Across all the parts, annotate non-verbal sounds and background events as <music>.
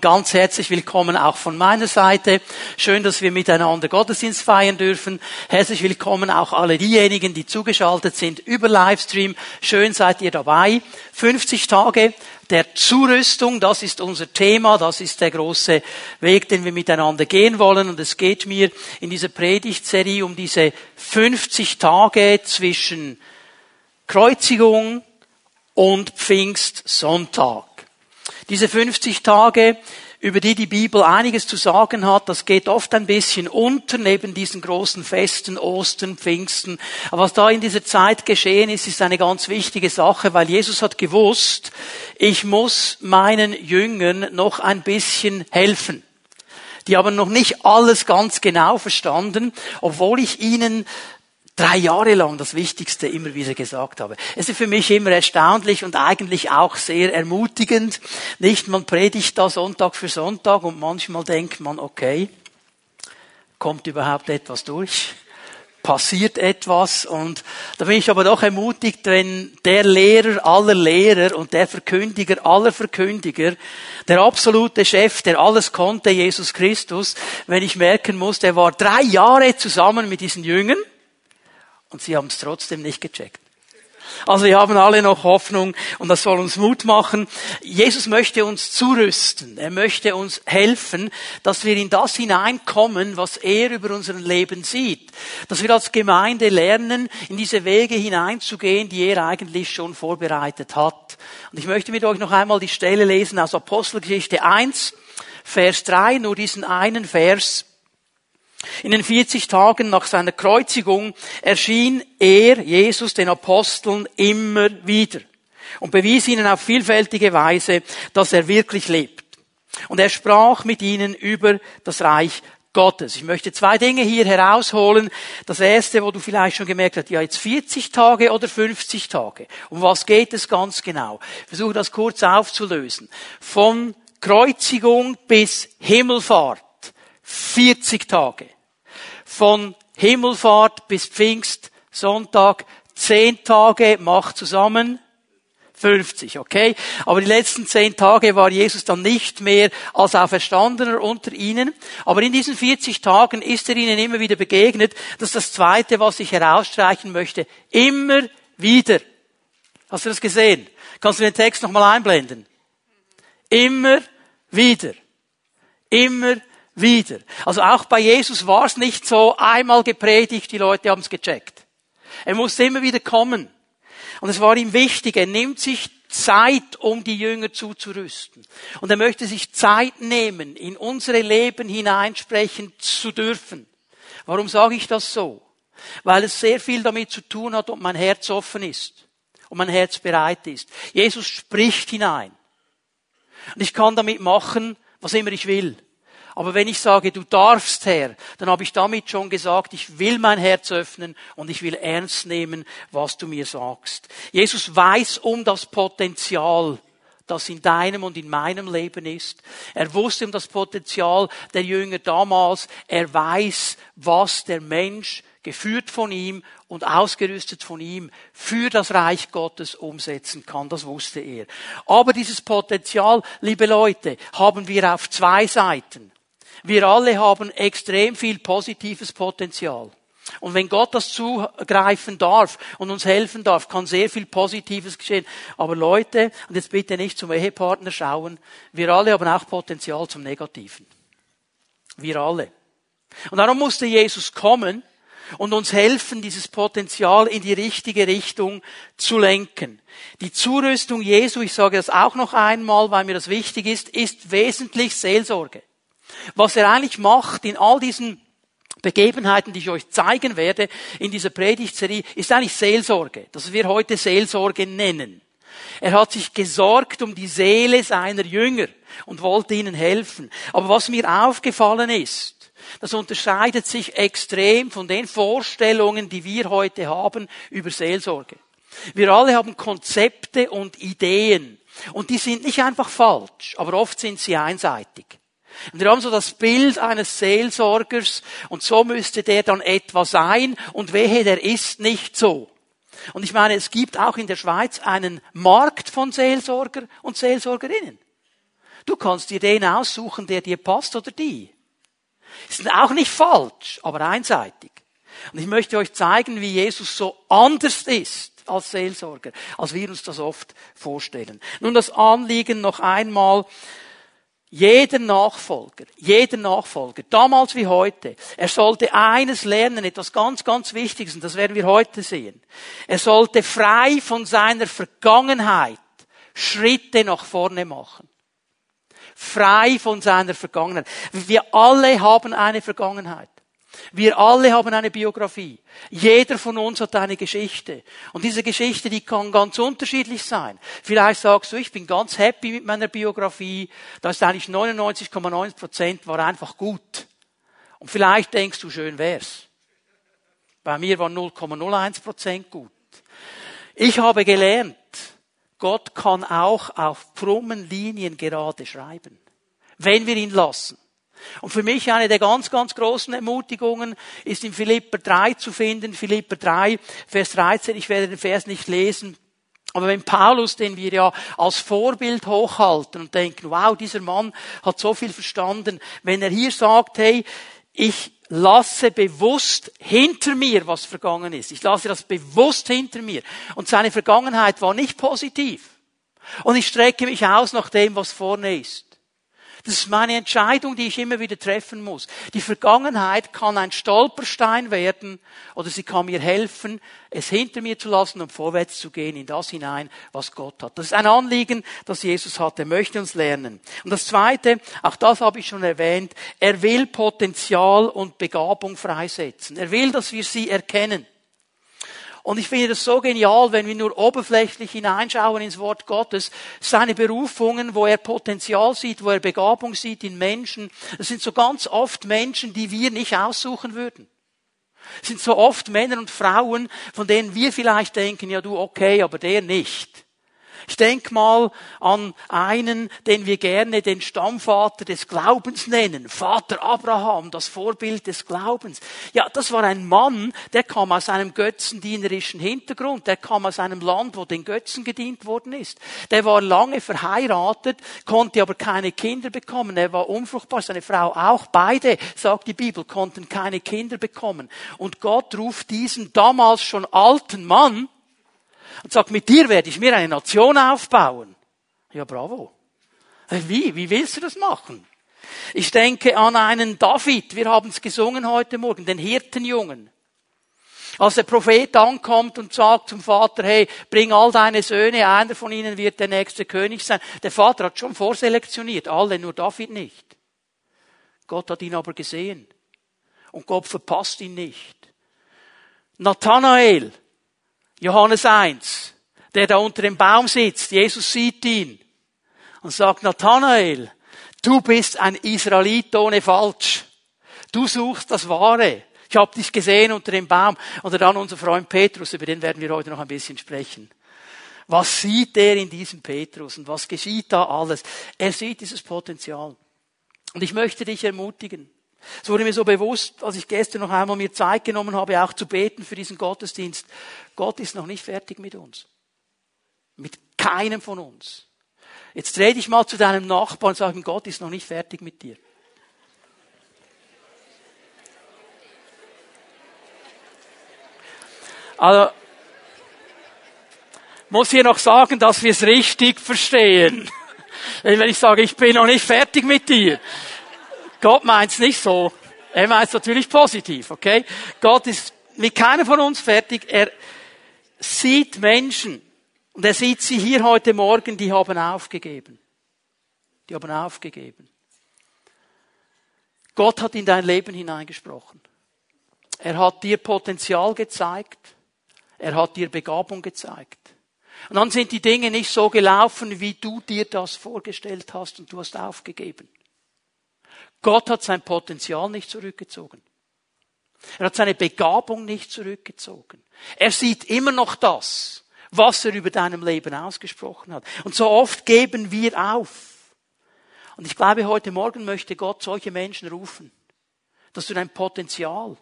Ganz herzlich willkommen auch von meiner Seite. Schön, dass wir miteinander Gottesdienst feiern dürfen. Herzlich willkommen auch alle diejenigen, die zugeschaltet sind über Livestream. Schön seid ihr dabei. 50 Tage der Zurüstung, das ist unser Thema, das ist der große Weg, den wir miteinander gehen wollen. Und es geht mir in dieser Predigtserie um diese 50 Tage zwischen Kreuzigung und Pfingstsonntag. Diese 50 Tage, über die die Bibel einiges zu sagen hat, das geht oft ein bisschen unter neben diesen großen Festen, Ostern, Pfingsten. Aber was da in dieser Zeit geschehen ist, ist eine ganz wichtige Sache, weil Jesus hat gewusst, ich muss meinen Jüngern noch ein bisschen helfen. Die haben noch nicht alles ganz genau verstanden, obwohl ich ihnen drei Jahre lang das Wichtigste immer wieder gesagt habe. Es ist für mich immer erstaunlich und eigentlich auch sehr ermutigend. Nicht, man predigt da Sonntag für Sonntag und manchmal denkt man, okay, kommt überhaupt etwas durch? Passiert etwas? Und da bin ich aber doch ermutigt, wenn der Lehrer aller Lehrer und der Verkündiger aller Verkündiger, der absolute Chef, der alles konnte, Jesus Christus, wenn ich merken muss, der war drei Jahre zusammen mit diesen Jüngern, und sie haben es trotzdem nicht gecheckt. Also wir haben alle noch Hoffnung und das soll uns Mut machen. Jesus möchte uns zurüsten. Er möchte uns helfen, dass wir in das hineinkommen, was er über unser Leben sieht. Dass wir als Gemeinde lernen, in diese Wege hineinzugehen, die er eigentlich schon vorbereitet hat. Und ich möchte mit euch noch einmal die Stelle lesen aus Apostelgeschichte 1, Vers 3, nur diesen einen Vers. In den 40 Tagen nach seiner Kreuzigung erschien er, Jesus, den Aposteln immer wieder und bewies ihnen auf vielfältige Weise, dass er wirklich lebt. Und er sprach mit ihnen über das Reich Gottes. Ich möchte zwei Dinge hier herausholen. Das erste, wo du vielleicht schon gemerkt hast, ja jetzt 40 Tage oder 50 Tage. Um was geht es ganz genau? Ich versuche das kurz aufzulösen. Von Kreuzigung bis Himmelfahrt 40 Tage. Von Himmelfahrt bis Pfingst, Sonntag, 10 Tage, macht zusammen 50, okay? Aber die letzten 10 Tage war Jesus dann nicht mehr als Auferstandener unter ihnen. Aber in diesen 40 Tagen ist er ihnen immer wieder begegnet. Das ist das Zweite, was ich herausstreichen möchte. Immer wieder. Hast du das gesehen? Kannst du den Text nochmal einblenden? Immer wieder. Immer wieder. Also auch bei Jesus war es nicht so einmal gepredigt, die Leute haben es gecheckt. Er musste immer wieder kommen. Und es war ihm wichtig, er nimmt sich Zeit, um die Jünger zuzurüsten. Und er möchte sich Zeit nehmen, in unsere Leben hineinsprechen zu dürfen. Warum sage ich das so? Weil es sehr viel damit zu tun hat, ob mein Herz offen ist und mein Herz bereit ist. Jesus spricht hinein. Und ich kann damit machen, was immer ich will. Aber wenn ich sage, du darfst, Herr, dann habe ich damit schon gesagt, ich will mein Herz öffnen und ich will ernst nehmen, was du mir sagst. Jesus weiß um das Potenzial, das in deinem und in meinem Leben ist. Er wusste um das Potenzial der Jünger damals. Er weiß, was der Mensch geführt von ihm und ausgerüstet von ihm für das Reich Gottes umsetzen kann. Das wusste er. Aber dieses Potenzial, liebe Leute, haben wir auf zwei Seiten. Wir alle haben extrem viel positives Potenzial. Und wenn Gott das zugreifen darf und uns helfen darf, kann sehr viel Positives geschehen. Aber Leute, und jetzt bitte nicht zum Ehepartner schauen, wir alle haben auch Potenzial zum Negativen. Wir alle. Und darum musste Jesus kommen und uns helfen, dieses Potenzial in die richtige Richtung zu lenken. Die Zurüstung Jesu, ich sage das auch noch einmal, weil mir das wichtig ist, ist wesentlich Seelsorge. Was er eigentlich macht in all diesen Begebenheiten, die ich euch zeigen werde in dieser Predigtserie, ist eigentlich Seelsorge, das wir heute Seelsorge nennen. Er hat sich gesorgt um die Seele seiner Jünger und wollte ihnen helfen. Aber was mir aufgefallen ist, das unterscheidet sich extrem von den Vorstellungen, die wir heute haben über Seelsorge. Wir alle haben Konzepte und Ideen. Und die sind nicht einfach falsch, aber oft sind sie einseitig. Und wir haben so das Bild eines Seelsorgers und so müsste der dann etwa sein und wehe, der ist nicht so. Und ich meine, es gibt auch in der Schweiz einen Markt von Seelsorger und Seelsorgerinnen. Du kannst dir den aussuchen, der dir passt oder die. Ist auch nicht falsch, aber einseitig. Und ich möchte euch zeigen, wie Jesus so anders ist als Seelsorger, als wir uns das oft vorstellen. Nun das Anliegen noch einmal, jeder Nachfolger, jeder Nachfolger, damals wie heute, er sollte eines lernen, etwas ganz, ganz Wichtiges, und das werden wir heute sehen. Er sollte frei von seiner Vergangenheit Schritte nach vorne machen. Frei von seiner Vergangenheit. Wir alle haben eine Vergangenheit. Wir alle haben eine Biografie. Jeder von uns hat eine Geschichte. Und diese Geschichte, die kann ganz unterschiedlich sein. Vielleicht sagst du, ich bin ganz happy mit meiner Biografie. Da ist eigentlich 99,9 Prozent war einfach gut. Und vielleicht denkst du, schön wär's. Bei mir war 0,01 Prozent gut. Ich habe gelernt, Gott kann auch auf krummen Linien gerade schreiben. Wenn wir ihn lassen. Und für mich eine der ganz, ganz großen Ermutigungen ist in Philipper 3 zu finden. Philipper 3, Vers 13. Ich werde den Vers nicht lesen. Aber wenn Paulus, den wir ja als Vorbild hochhalten und denken, wow, dieser Mann hat so viel verstanden, wenn er hier sagt, hey, ich lasse bewusst hinter mir, was vergangen ist. Ich lasse das bewusst hinter mir. Und seine Vergangenheit war nicht positiv. Und ich strecke mich aus nach dem, was vorne ist. Das ist meine Entscheidung, die ich immer wieder treffen muss. Die Vergangenheit kann ein Stolperstein werden oder sie kann mir helfen, es hinter mir zu lassen und vorwärts zu gehen in das hinein, was Gott hat. Das ist ein Anliegen, das Jesus hat. Er möchte uns lernen. Und das Zweite, auch das habe ich schon erwähnt, er will Potenzial und Begabung freisetzen. Er will, dass wir sie erkennen. Und ich finde das so genial, wenn wir nur oberflächlich hineinschauen ins Wort Gottes, seine Berufungen, wo er Potenzial sieht, wo er Begabung sieht in Menschen. Das sind so ganz oft Menschen, die wir nicht aussuchen würden. Das sind so oft Männer und Frauen, von denen wir vielleicht denken, ja du okay, aber der nicht. Ich denke mal an einen, den wir gerne den Stammvater des Glaubens nennen, Vater Abraham, das Vorbild des Glaubens. Ja, das war ein Mann, der kam aus einem götzendienerischen Hintergrund, der kam aus einem Land, wo den Götzen gedient worden ist. Der war lange verheiratet, konnte aber keine Kinder bekommen, er war unfruchtbar, seine Frau auch, beide, sagt die Bibel, konnten keine Kinder bekommen. Und Gott ruft diesen damals schon alten Mann, und sagt, mit dir werde ich mir eine Nation aufbauen. Ja, bravo. Äh, wie? Wie willst du das machen? Ich denke an einen David, wir haben es gesungen heute Morgen, den Hirtenjungen. Als der Prophet ankommt und sagt zum Vater, hey, bring all deine Söhne, einer von ihnen wird der nächste König sein. Der Vater hat schon vorselektioniert, alle, nur David nicht. Gott hat ihn aber gesehen. Und Gott verpasst ihn nicht. Nathanael, Johannes 1, der da unter dem Baum sitzt, Jesus sieht ihn und sagt, Nathanael, du bist ein Israelit ohne Falsch. Du suchst das Wahre. Ich habe dich gesehen unter dem Baum. Oder dann unser Freund Petrus, über den werden wir heute noch ein bisschen sprechen. Was sieht er in diesem Petrus und was geschieht da alles? Er sieht dieses Potenzial. Und ich möchte dich ermutigen. Es wurde mir so bewusst, als ich gestern noch einmal mir Zeit genommen habe, auch zu beten für diesen Gottesdienst. Gott ist noch nicht fertig mit uns. Mit keinem von uns. Jetzt dreh dich mal zu deinem Nachbarn und sag ihm, Gott ist noch nicht fertig mit dir. Also, muss hier noch sagen, dass wir es richtig verstehen. <laughs> Wenn ich sage, ich bin noch nicht fertig mit dir. Gott meint es nicht so. Er meint es natürlich positiv, okay? Gott ist mit keiner von uns fertig. Er sieht Menschen. Und er sieht sie hier heute Morgen, die haben aufgegeben. Die haben aufgegeben. Gott hat in dein Leben hineingesprochen. Er hat dir Potenzial gezeigt. Er hat dir Begabung gezeigt. Und dann sind die Dinge nicht so gelaufen, wie du dir das vorgestellt hast und du hast aufgegeben. Gott hat sein Potenzial nicht zurückgezogen. Er hat seine Begabung nicht zurückgezogen. Er sieht immer noch das, was er über deinem Leben ausgesprochen hat. Und so oft geben wir auf. Und ich glaube, heute Morgen möchte Gott solche Menschen rufen, dass du dein Potenzial,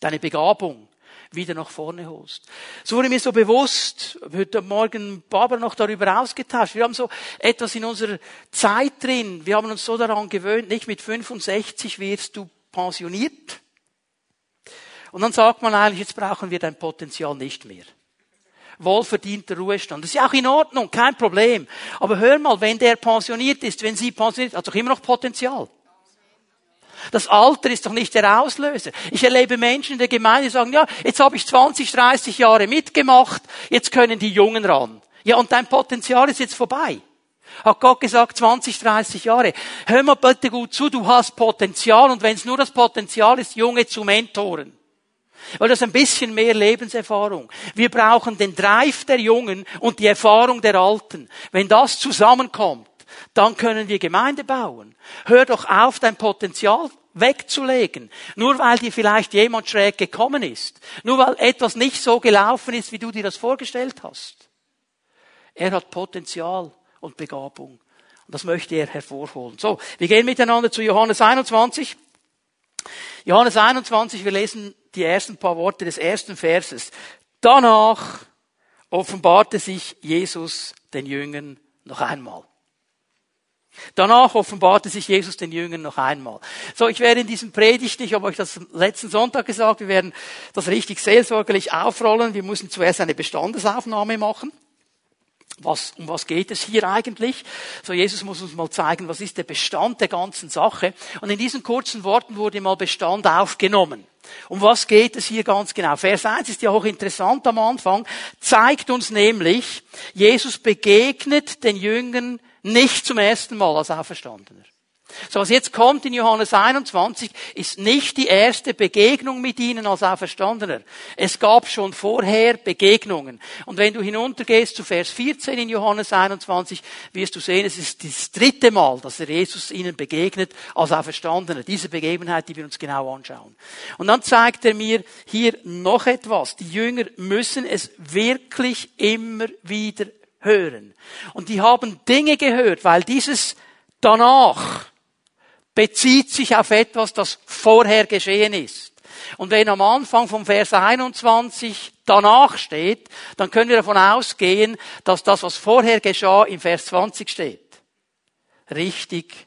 deine Begabung, wieder nach vorne holst. So wurde mir so bewusst, heute Morgen Barbara noch darüber ausgetauscht. Wir haben so etwas in unserer Zeit drin. Wir haben uns so daran gewöhnt, nicht mit 65 wirst du pensioniert. Und dann sagt man eigentlich, jetzt brauchen wir dein Potenzial nicht mehr wohlverdienter Ruhestand. Das ist ja auch in Ordnung, kein Problem. Aber hör mal, wenn der pensioniert ist, wenn sie pensioniert, hat doch immer noch Potenzial. Das Alter ist doch nicht der Auslöser. Ich erlebe Menschen in der Gemeinde, die sagen, ja, jetzt habe ich 20, 30 Jahre mitgemacht, jetzt können die Jungen ran. Ja, und dein Potenzial ist jetzt vorbei. Hat Gott gesagt, 20, 30 Jahre. Hör mal bitte gut zu, du hast Potenzial und wenn es nur das Potenzial ist, Junge zu mentoren. Weil das ein bisschen mehr Lebenserfahrung. Wir brauchen den Drive der Jungen und die Erfahrung der Alten. Wenn das zusammenkommt, dann können wir Gemeinde bauen. Hör doch auf, dein Potenzial wegzulegen. Nur weil dir vielleicht jemand schräg gekommen ist. Nur weil etwas nicht so gelaufen ist, wie du dir das vorgestellt hast. Er hat Potenzial und Begabung. Und das möchte er hervorholen. So, wir gehen miteinander zu Johannes 21. Johannes 21, wir lesen die ersten paar Worte des ersten Verses. Danach offenbarte sich Jesus den Jüngern noch einmal. Danach offenbarte sich Jesus den Jüngern noch einmal. So, ich werde in diesem Predigt, ich habe euch das letzten Sonntag gesagt, wir werden das richtig seelsorgerlich aufrollen. Wir müssen zuerst eine Bestandesaufnahme machen. Was, um was geht es hier eigentlich? So, Jesus muss uns mal zeigen, was ist der Bestand der ganzen Sache. Und in diesen kurzen Worten wurde mal Bestand aufgenommen. Um was geht es hier ganz genau? Vers 1 ist ja auch interessant am Anfang, zeigt uns nämlich, Jesus begegnet den Jüngern nicht zum ersten Mal als Auferstandener. So, was jetzt kommt in Johannes 21, ist nicht die erste Begegnung mit ihnen als Auferstandener. Es gab schon vorher Begegnungen. Und wenn du hinuntergehst zu Vers 14 in Johannes 21, wirst du sehen, es ist das dritte Mal, dass Jesus ihnen begegnet als Auferstandener. Diese Begebenheit, die wir uns genau anschauen. Und dann zeigt er mir hier noch etwas. Die Jünger müssen es wirklich immer wieder hören. Und die haben Dinge gehört, weil dieses danach, bezieht sich auf etwas, das vorher geschehen ist. Und wenn am Anfang vom Vers 21 danach steht, dann können wir davon ausgehen, dass das, was vorher geschah, im Vers 20 steht. Richtig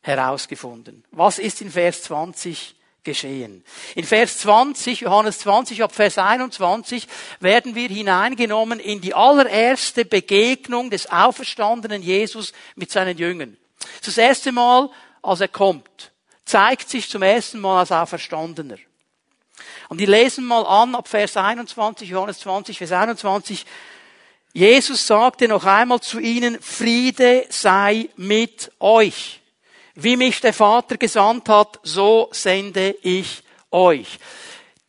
herausgefunden. Was ist in Vers 20 geschehen? In Vers 20, Johannes 20 ab Vers 21, werden wir hineingenommen in die allererste Begegnung des auferstandenen Jesus mit seinen Jüngern. Das erste Mal, als er kommt, zeigt sich zum ersten Mal als Auferstandener. Und die lesen mal an ab Vers 21, Johannes 20, Vers 21. Jesus sagte noch einmal zu ihnen, Friede sei mit euch. Wie mich der Vater gesandt hat, so sende ich euch.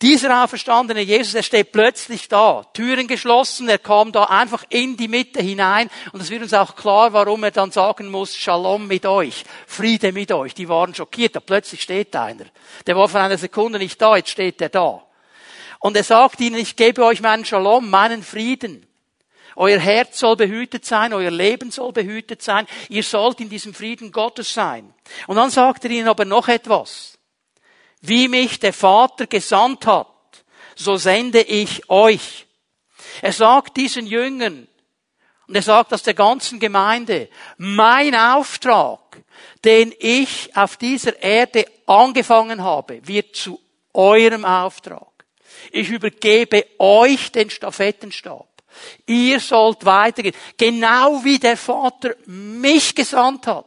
Dieser auferstandene Jesus, er steht plötzlich da, Türen geschlossen, er kam da einfach in die Mitte hinein und es wird uns auch klar, warum er dann sagen muss, Shalom mit euch, Friede mit euch. Die waren schockiert, da plötzlich steht einer. Der war vor einer Sekunde nicht da, jetzt steht er da. Und er sagt ihnen, ich gebe euch meinen Shalom, meinen Frieden. Euer Herz soll behütet sein, euer Leben soll behütet sein, ihr sollt in diesem Frieden Gottes sein. Und dann sagt er ihnen aber noch etwas wie mich der Vater gesandt hat, so sende ich euch. Er sagt diesen Jüngern, und er sagt das der ganzen Gemeinde, mein Auftrag, den ich auf dieser Erde angefangen habe, wird zu eurem Auftrag. Ich übergebe euch den Stafettenstab. Ihr sollt weitergehen. Genau wie der Vater mich gesandt hat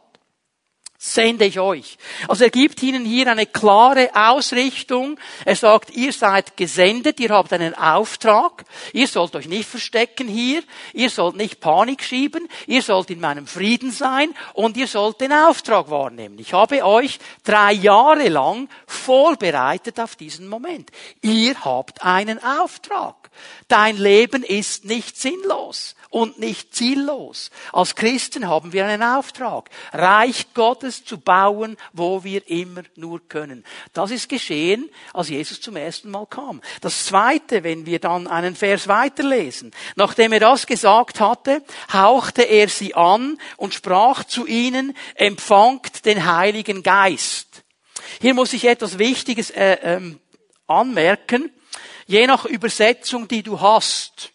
sende ich euch. Also er gibt ihnen hier eine klare Ausrichtung. Er sagt, ihr seid gesendet, ihr habt einen Auftrag, ihr sollt euch nicht verstecken hier, ihr sollt nicht Panik schieben, ihr sollt in meinem Frieden sein und ihr sollt den Auftrag wahrnehmen. Ich habe euch drei Jahre lang vorbereitet auf diesen Moment. Ihr habt einen Auftrag. Dein Leben ist nicht sinnlos und nicht ziellos. Als Christen haben wir einen Auftrag, Reich Gottes zu bauen, wo wir immer nur können. Das ist geschehen, als Jesus zum ersten Mal kam. Das zweite, wenn wir dann einen Vers weiterlesen. Nachdem er das gesagt hatte, hauchte er sie an und sprach zu ihnen, empfangt den Heiligen Geist. Hier muss ich etwas Wichtiges äh, ähm, anmerken. Je nach Übersetzung, die du hast,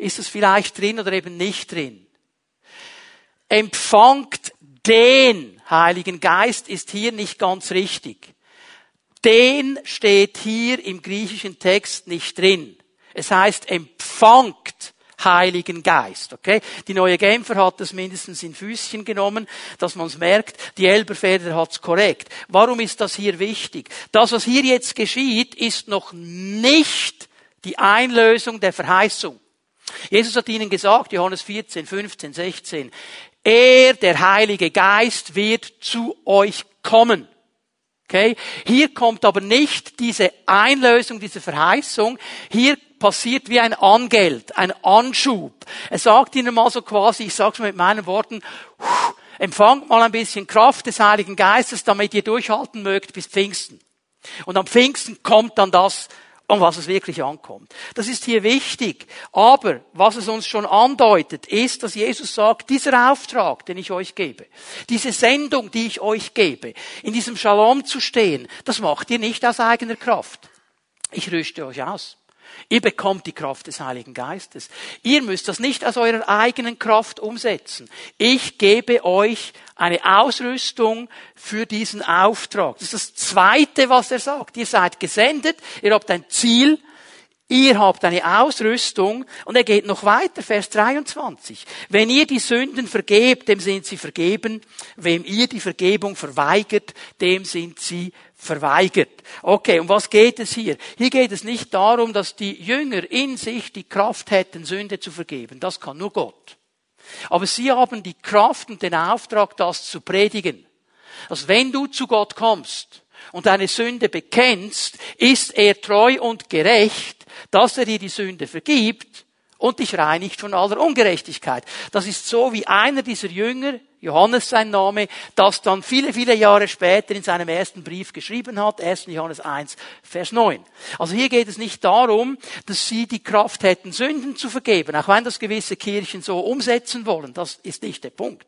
ist es vielleicht drin oder eben nicht drin. Empfangt den Heiligen Geist ist hier nicht ganz richtig. Den steht hier im griechischen Text nicht drin. Es heißt empfangt Heiligen Geist. Okay? Die neue Genfer hat das mindestens in Füßchen genommen, dass man es merkt. Die Elberfeder hat es korrekt. Warum ist das hier wichtig? Das, was hier jetzt geschieht, ist noch nicht die Einlösung der Verheißung. Jesus hat ihnen gesagt, Johannes 14, 15, 16, er, der Heilige Geist, wird zu euch kommen. Okay? Hier kommt aber nicht diese Einlösung, diese Verheißung. Hier passiert wie ein Angeld, ein Anschub. Er sagt ihnen mal so quasi, ich sage es mal mit meinen Worten, empfangt mal ein bisschen Kraft des Heiligen Geistes, damit ihr durchhalten mögt bis Pfingsten. Und am Pfingsten kommt dann das, um was es wirklich ankommt. Das ist hier wichtig. Aber was es uns schon andeutet, ist, dass Jesus sagt, dieser Auftrag, den ich euch gebe, diese Sendung, die ich euch gebe, in diesem Shalom zu stehen, das macht ihr nicht aus eigener Kraft. Ich rüste euch aus. Ihr bekommt die Kraft des Heiligen Geistes. Ihr müsst das nicht aus eurer eigenen Kraft umsetzen. Ich gebe euch eine Ausrüstung für diesen Auftrag. Das ist das Zweite, was er sagt. Ihr seid gesendet, ihr habt ein Ziel, ihr habt eine Ausrüstung und er geht noch weiter, Vers 23. Wenn ihr die Sünden vergebt, dem sind sie vergeben. Wem ihr die Vergebung verweigert, dem sind sie verweigert. Okay, um was geht es hier? Hier geht es nicht darum, dass die Jünger in sich die Kraft hätten, Sünde zu vergeben. Das kann nur Gott. Aber sie haben die Kraft und den Auftrag, das zu predigen. Also wenn du zu Gott kommst und deine Sünde bekennst, ist er treu und gerecht, dass er dir die Sünde vergibt und dich reinigt von aller Ungerechtigkeit. Das ist so wie einer dieser Jünger, Johannes sein Name, das dann viele, viele Jahre später in seinem ersten Brief geschrieben hat, 1. Johannes 1, Vers 9. Also hier geht es nicht darum, dass sie die Kraft hätten, Sünden zu vergeben, auch wenn das gewisse Kirchen so umsetzen wollen, das ist nicht der Punkt.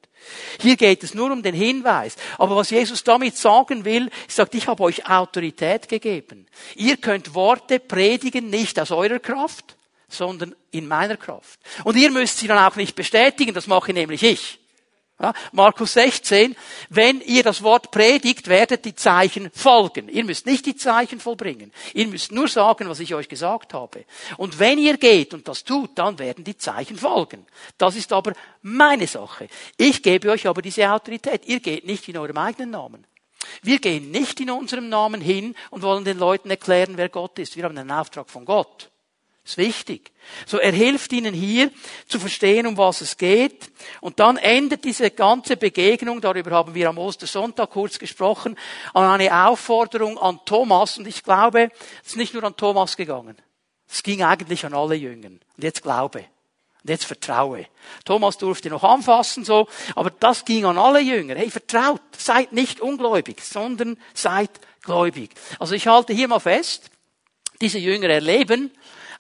Hier geht es nur um den Hinweis. Aber was Jesus damit sagen will, ist, sagt, ich habe euch Autorität gegeben. Ihr könnt Worte predigen, nicht aus eurer Kraft, sondern in meiner Kraft. Und ihr müsst sie dann auch nicht bestätigen, das mache nämlich ich. Ja, Markus 16, wenn ihr das Wort predigt, werdet die Zeichen folgen. Ihr müsst nicht die Zeichen vollbringen. Ihr müsst nur sagen, was ich euch gesagt habe. Und wenn ihr geht und das tut, dann werden die Zeichen folgen. Das ist aber meine Sache. Ich gebe euch aber diese Autorität. Ihr geht nicht in eurem eigenen Namen. Wir gehen nicht in unserem Namen hin und wollen den Leuten erklären, wer Gott ist. Wir haben einen Auftrag von Gott. Ist wichtig. So, er hilft ihnen hier zu verstehen, um was es geht. Und dann endet diese ganze Begegnung, darüber haben wir am Ostersonntag kurz gesprochen, an eine Aufforderung an Thomas. Und ich glaube, es ist nicht nur an Thomas gegangen. Es ging eigentlich an alle Jüngern. Und jetzt glaube. Und jetzt vertraue. Thomas durfte noch anfassen, so. Aber das ging an alle Jünger. Hey, vertraut. Seid nicht ungläubig, sondern seid gläubig. Also ich halte hier mal fest. Diese Jünger erleben,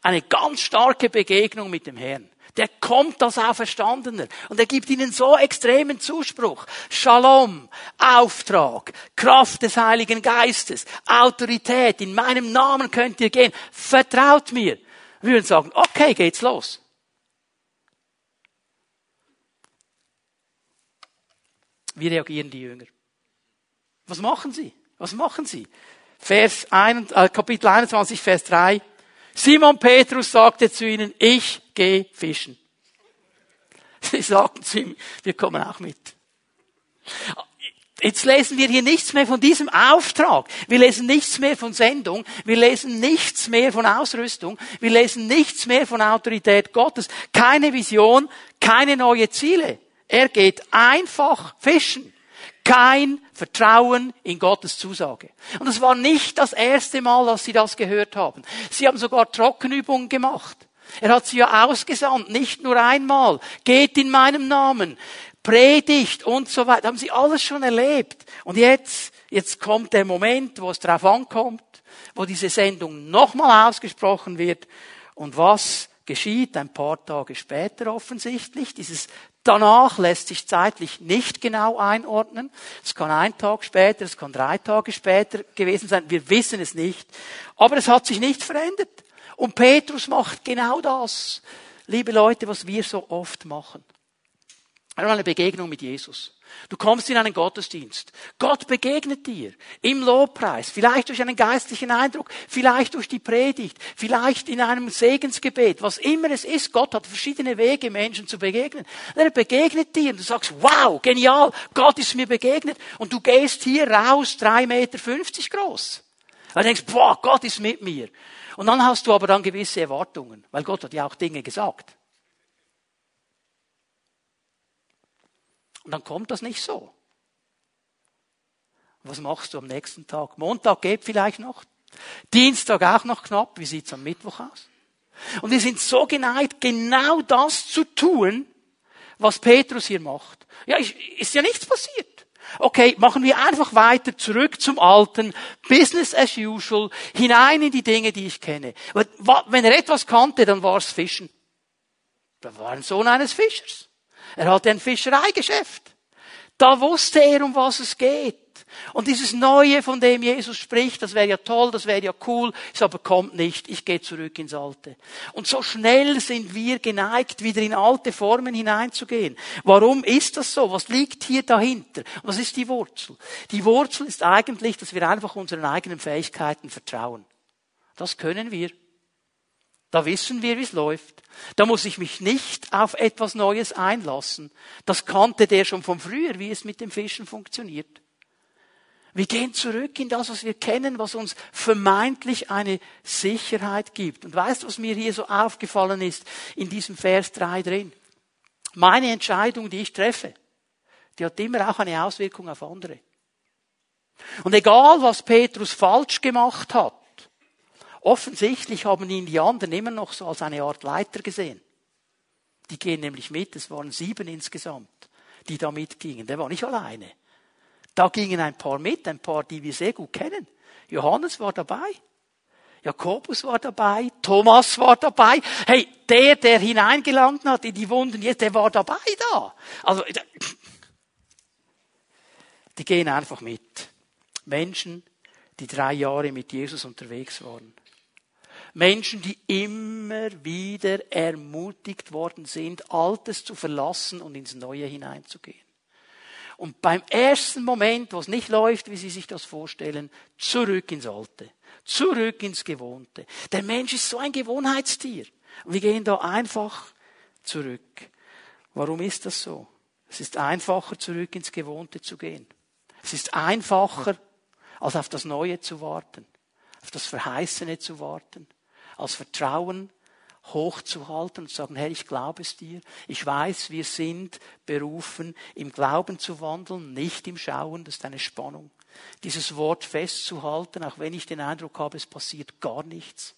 eine ganz starke Begegnung mit dem Herrn. Der kommt als Auferstandener und er gibt ihnen so extremen Zuspruch. Shalom, Auftrag, Kraft des Heiligen Geistes, Autorität, in meinem Namen könnt ihr gehen, vertraut mir. Wir würden sagen, okay, geht's los. Wie reagieren die Jünger? Was machen sie? Was machen sie? Vers 1, äh, Kapitel 21, Vers 3. Simon Petrus sagte zu ihnen, ich gehe fischen. <laughs> Sie sagten zu ihm, wir kommen auch mit. Jetzt lesen wir hier nichts mehr von diesem Auftrag. Wir lesen nichts mehr von Sendung. Wir lesen nichts mehr von Ausrüstung. Wir lesen nichts mehr von Autorität Gottes. Keine Vision, keine neue Ziele. Er geht einfach fischen kein Vertrauen in Gottes Zusage. Und es war nicht das erste Mal, dass sie das gehört haben. Sie haben sogar Trockenübungen gemacht. Er hat sie ja ausgesandt, nicht nur einmal. Geht in meinem Namen, predigt und so weiter. Haben sie alles schon erlebt. Und jetzt, jetzt kommt der Moment, wo es drauf ankommt, wo diese Sendung nochmal ausgesprochen wird. Und was geschieht ein paar Tage später offensichtlich. Dieses danach lässt sich zeitlich nicht genau einordnen. Es kann ein Tag später, es kann drei Tage später gewesen sein. Wir wissen es nicht. Aber es hat sich nicht verändert. Und Petrus macht genau das, liebe Leute, was wir so oft machen. Einmal eine Begegnung mit Jesus. Du kommst in einen Gottesdienst. Gott begegnet dir im Lobpreis, vielleicht durch einen geistlichen Eindruck, vielleicht durch die Predigt, vielleicht in einem Segensgebet, was immer es ist. Gott hat verschiedene Wege, Menschen zu begegnen. Er begegnet dir und du sagst, wow, genial, Gott ist mir begegnet und du gehst hier raus, drei Meter fünfzig groß. Weil du denkst, boah, Gott ist mit mir. Und dann hast du aber dann gewisse Erwartungen, weil Gott hat ja auch Dinge gesagt. Und dann kommt das nicht so. Was machst du am nächsten Tag? Montag geht vielleicht noch. Dienstag auch noch knapp. Wie sieht's am Mittwoch aus? Und wir sind so geneigt, genau das zu tun, was Petrus hier macht. Ja, ist ja nichts passiert. Okay, machen wir einfach weiter zurück zum Alten, Business as usual, hinein in die Dinge, die ich kenne. Wenn er etwas kannte, dann war es Fischen. Er war ein Sohn eines Fischers. Er hatte ein Fischereigeschäft. Da wusste er, um was es geht. Und dieses Neue, von dem Jesus spricht, das wäre ja toll, das wäre ja cool, ist aber kommt nicht, ich gehe zurück ins Alte. Und so schnell sind wir geneigt, wieder in alte Formen hineinzugehen. Warum ist das so? Was liegt hier dahinter? Was ist die Wurzel? Die Wurzel ist eigentlich, dass wir einfach unseren eigenen Fähigkeiten vertrauen. Das können wir. Da wissen wir, wie es läuft. Da muss ich mich nicht auf etwas Neues einlassen. Das kannte der schon von früher, wie es mit dem Fischen funktioniert. Wir gehen zurück in das, was wir kennen, was uns vermeintlich eine Sicherheit gibt. Und weißt du, was mir hier so aufgefallen ist in diesem Vers 3 drin? Meine Entscheidung, die ich treffe, die hat immer auch eine Auswirkung auf andere. Und egal, was Petrus falsch gemacht hat, Offensichtlich haben ihn die anderen immer noch so als eine Art Leiter gesehen. Die gehen nämlich mit, es waren sieben insgesamt, die da mitgingen. Der war nicht alleine. Da gingen ein paar mit, ein paar, die wir sehr gut kennen. Johannes war dabei. Jakobus war dabei, Thomas war dabei. Hey, der, der hineingelangt hat in die Wunden, der war dabei da. Also, die gehen einfach mit. Menschen, die drei Jahre mit Jesus unterwegs waren. Menschen, die immer wieder ermutigt worden sind, Altes zu verlassen und ins Neue hineinzugehen. Und beim ersten Moment, wo es nicht läuft, wie Sie sich das vorstellen, zurück ins Alte, zurück ins Gewohnte. Der Mensch ist so ein Gewohnheitstier. Und wir gehen da einfach zurück. Warum ist das so? Es ist einfacher, zurück ins Gewohnte zu gehen. Es ist einfacher, als auf das Neue zu warten, auf das Verheißene zu warten als Vertrauen hochzuhalten und zu sagen, Herr, ich glaube es dir. Ich weiß, wir sind berufen, im Glauben zu wandeln, nicht im Schauen. Das ist eine Spannung. Dieses Wort festzuhalten, auch wenn ich den Eindruck habe, es passiert gar nichts.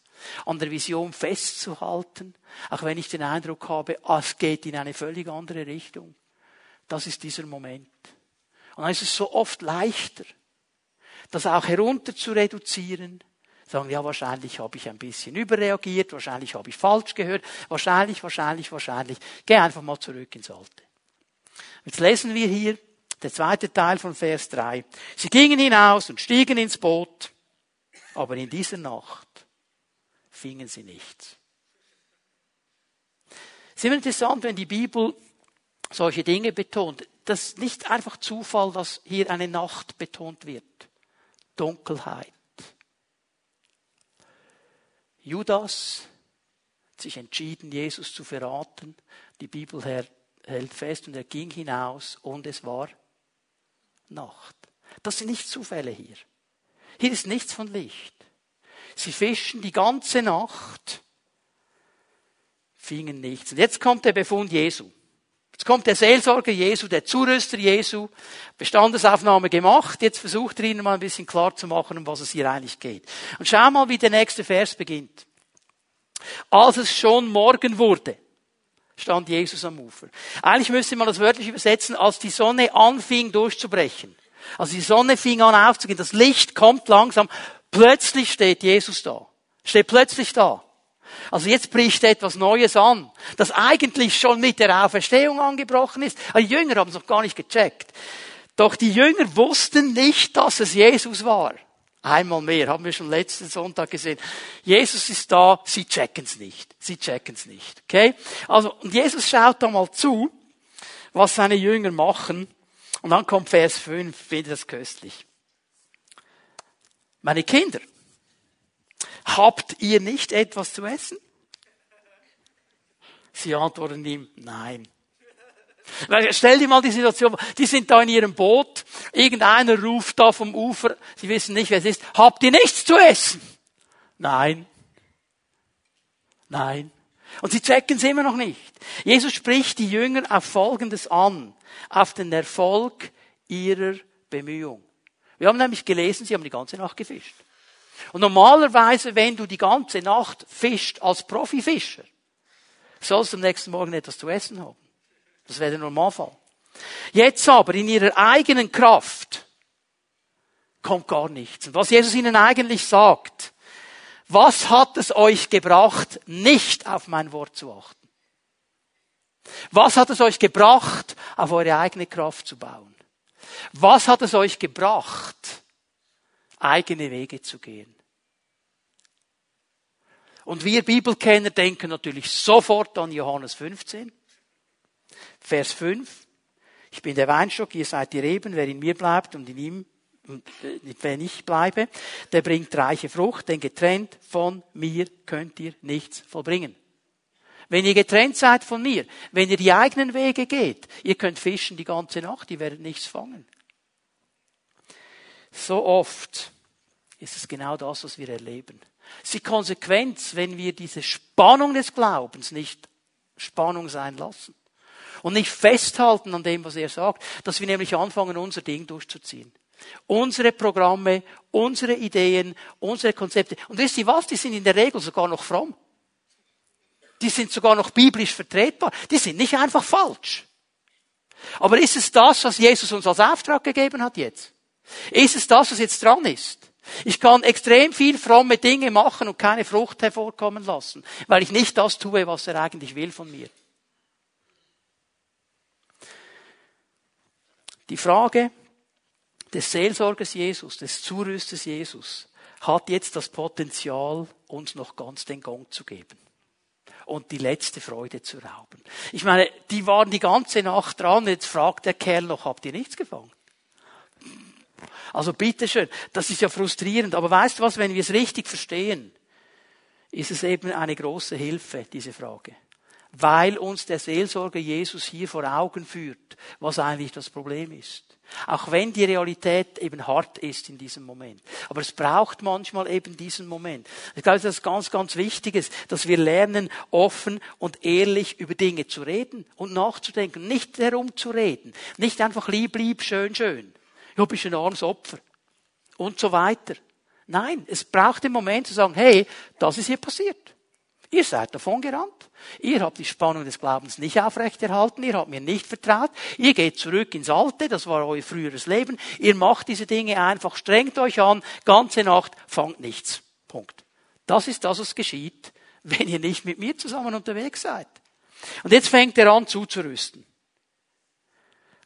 An der Vision festzuhalten, auch wenn ich den Eindruck habe, es geht in eine völlig andere Richtung. Das ist dieser Moment. Und dann ist es so oft leichter, das auch herunter zu reduzieren, sagen, ja, wahrscheinlich habe ich ein bisschen überreagiert, wahrscheinlich habe ich falsch gehört, wahrscheinlich, wahrscheinlich, wahrscheinlich. Geh einfach mal zurück ins Alte. Jetzt lesen wir hier der zweite Teil von Vers 3. Sie gingen hinaus und stiegen ins Boot, aber in dieser Nacht fingen sie nichts. Es ist immer interessant, wenn die Bibel solche Dinge betont. Das ist nicht einfach Zufall, dass hier eine Nacht betont wird. Dunkelheit. Judas hat sich entschieden, Jesus zu verraten. Die Bibel hält fest und er ging hinaus und es war Nacht. Das sind nicht Zufälle hier. Hier ist nichts von Licht. Sie fischen die ganze Nacht, fingen nichts. Und jetzt kommt der Befund Jesu. Jetzt kommt der Seelsorger Jesu, der Zurüster Jesu, Bestandesaufnahme gemacht, jetzt versucht er ihnen mal ein bisschen klar zu machen, um was es hier eigentlich geht. Und schau mal, wie der nächste Vers beginnt. Als es schon Morgen wurde, stand Jesus am Ufer. Eigentlich müsste man das wörtlich übersetzen, als die Sonne anfing durchzubrechen. Als die Sonne fing an aufzugehen, das Licht kommt langsam, plötzlich steht Jesus da. Steht plötzlich da. Also jetzt bricht etwas Neues an, das eigentlich schon mit der Auferstehung angebrochen ist. Aber die Jünger haben es noch gar nicht gecheckt. Doch die Jünger wussten nicht, dass es Jesus war. Einmal mehr, haben wir schon letzten Sonntag gesehen. Jesus ist da, sie checken's nicht. Sie checken's nicht. Okay? Also, und Jesus schaut da mal zu, was seine Jünger machen. Und dann kommt Vers 5, finde das köstlich. Meine Kinder, habt ihr nicht etwas zu essen? Sie antworten ihm, nein. Stell dir mal die Situation, die sind da in ihrem Boot, irgendeiner ruft da vom Ufer, sie wissen nicht, wer es ist, habt ihr nichts zu essen? Nein. Nein. Und sie checken es immer noch nicht. Jesus spricht die Jünger auf Folgendes an, auf den Erfolg ihrer Bemühung. Wir haben nämlich gelesen, sie haben die ganze Nacht gefischt. Und normalerweise, wenn du die ganze Nacht fischt als Profifischer, sollst du am nächsten Morgen etwas zu essen haben. Das wäre der Normalfall. Jetzt aber in ihrer eigenen Kraft kommt gar nichts. Und was Jesus ihnen eigentlich sagt, was hat es euch gebracht, nicht auf mein Wort zu achten? Was hat es euch gebracht, auf eure eigene Kraft zu bauen? Was hat es euch gebracht, eigene Wege zu gehen? Und wir Bibelkenner denken natürlich sofort an Johannes 15. Vers 5. Ich bin der Weinstock, ihr seid die Reben, wer in mir bleibt und in ihm, und äh, wenn ich bleibe, der bringt reiche Frucht, denn getrennt von mir könnt ihr nichts vollbringen. Wenn ihr getrennt seid von mir, wenn ihr die eigenen Wege geht, ihr könnt fischen die ganze Nacht, ihr werdet nichts fangen. So oft ist es genau das, was wir erleben. Es die Konsequenz, wenn wir diese Spannung des Glaubens nicht Spannung sein lassen und nicht festhalten an dem, was er sagt, dass wir nämlich anfangen, unser Ding durchzuziehen. Unsere Programme, unsere Ideen, unsere Konzepte. Und wisst ihr was? Die sind in der Regel sogar noch fromm. Die sind sogar noch biblisch vertretbar. Die sind nicht einfach falsch. Aber ist es das, was Jesus uns als Auftrag gegeben hat jetzt? Ist es das, was jetzt dran ist? Ich kann extrem viel fromme Dinge machen und keine Frucht hervorkommen lassen, weil ich nicht das tue, was er eigentlich will von mir. Die Frage des Seelsorgers Jesus, des Zurüsters Jesus, hat jetzt das Potenzial, uns noch ganz den Gong zu geben und die letzte Freude zu rauben. Ich meine, die waren die ganze Nacht dran, jetzt fragt der Kerl noch, habt ihr nichts gefangen? Also bitteschön, das ist ja frustrierend, aber weißt du was, wenn wir es richtig verstehen, ist es eben eine große Hilfe, diese Frage. Weil uns der Seelsorger Jesus hier vor Augen führt, was eigentlich das Problem ist. Auch wenn die Realität eben hart ist in diesem Moment. Aber es braucht manchmal eben diesen Moment. Ich glaube, das ist ganz, ganz Wichtiges, dass wir lernen, offen und ehrlich über Dinge zu reden und nachzudenken, nicht herumzureden, nicht einfach lieb, lieb, schön, schön. Ja, bist ein armes Opfer. Und so weiter. Nein, es braucht den Moment zu sagen, hey, das ist hier passiert. Ihr seid davon gerannt. Ihr habt die Spannung des Glaubens nicht aufrechterhalten. Ihr habt mir nicht vertraut. Ihr geht zurück ins Alte. Das war euer früheres Leben. Ihr macht diese Dinge einfach. Strengt euch an. Ganze Nacht. Fangt nichts. Punkt. Das ist das, was geschieht, wenn ihr nicht mit mir zusammen unterwegs seid. Und jetzt fängt er an zuzurüsten.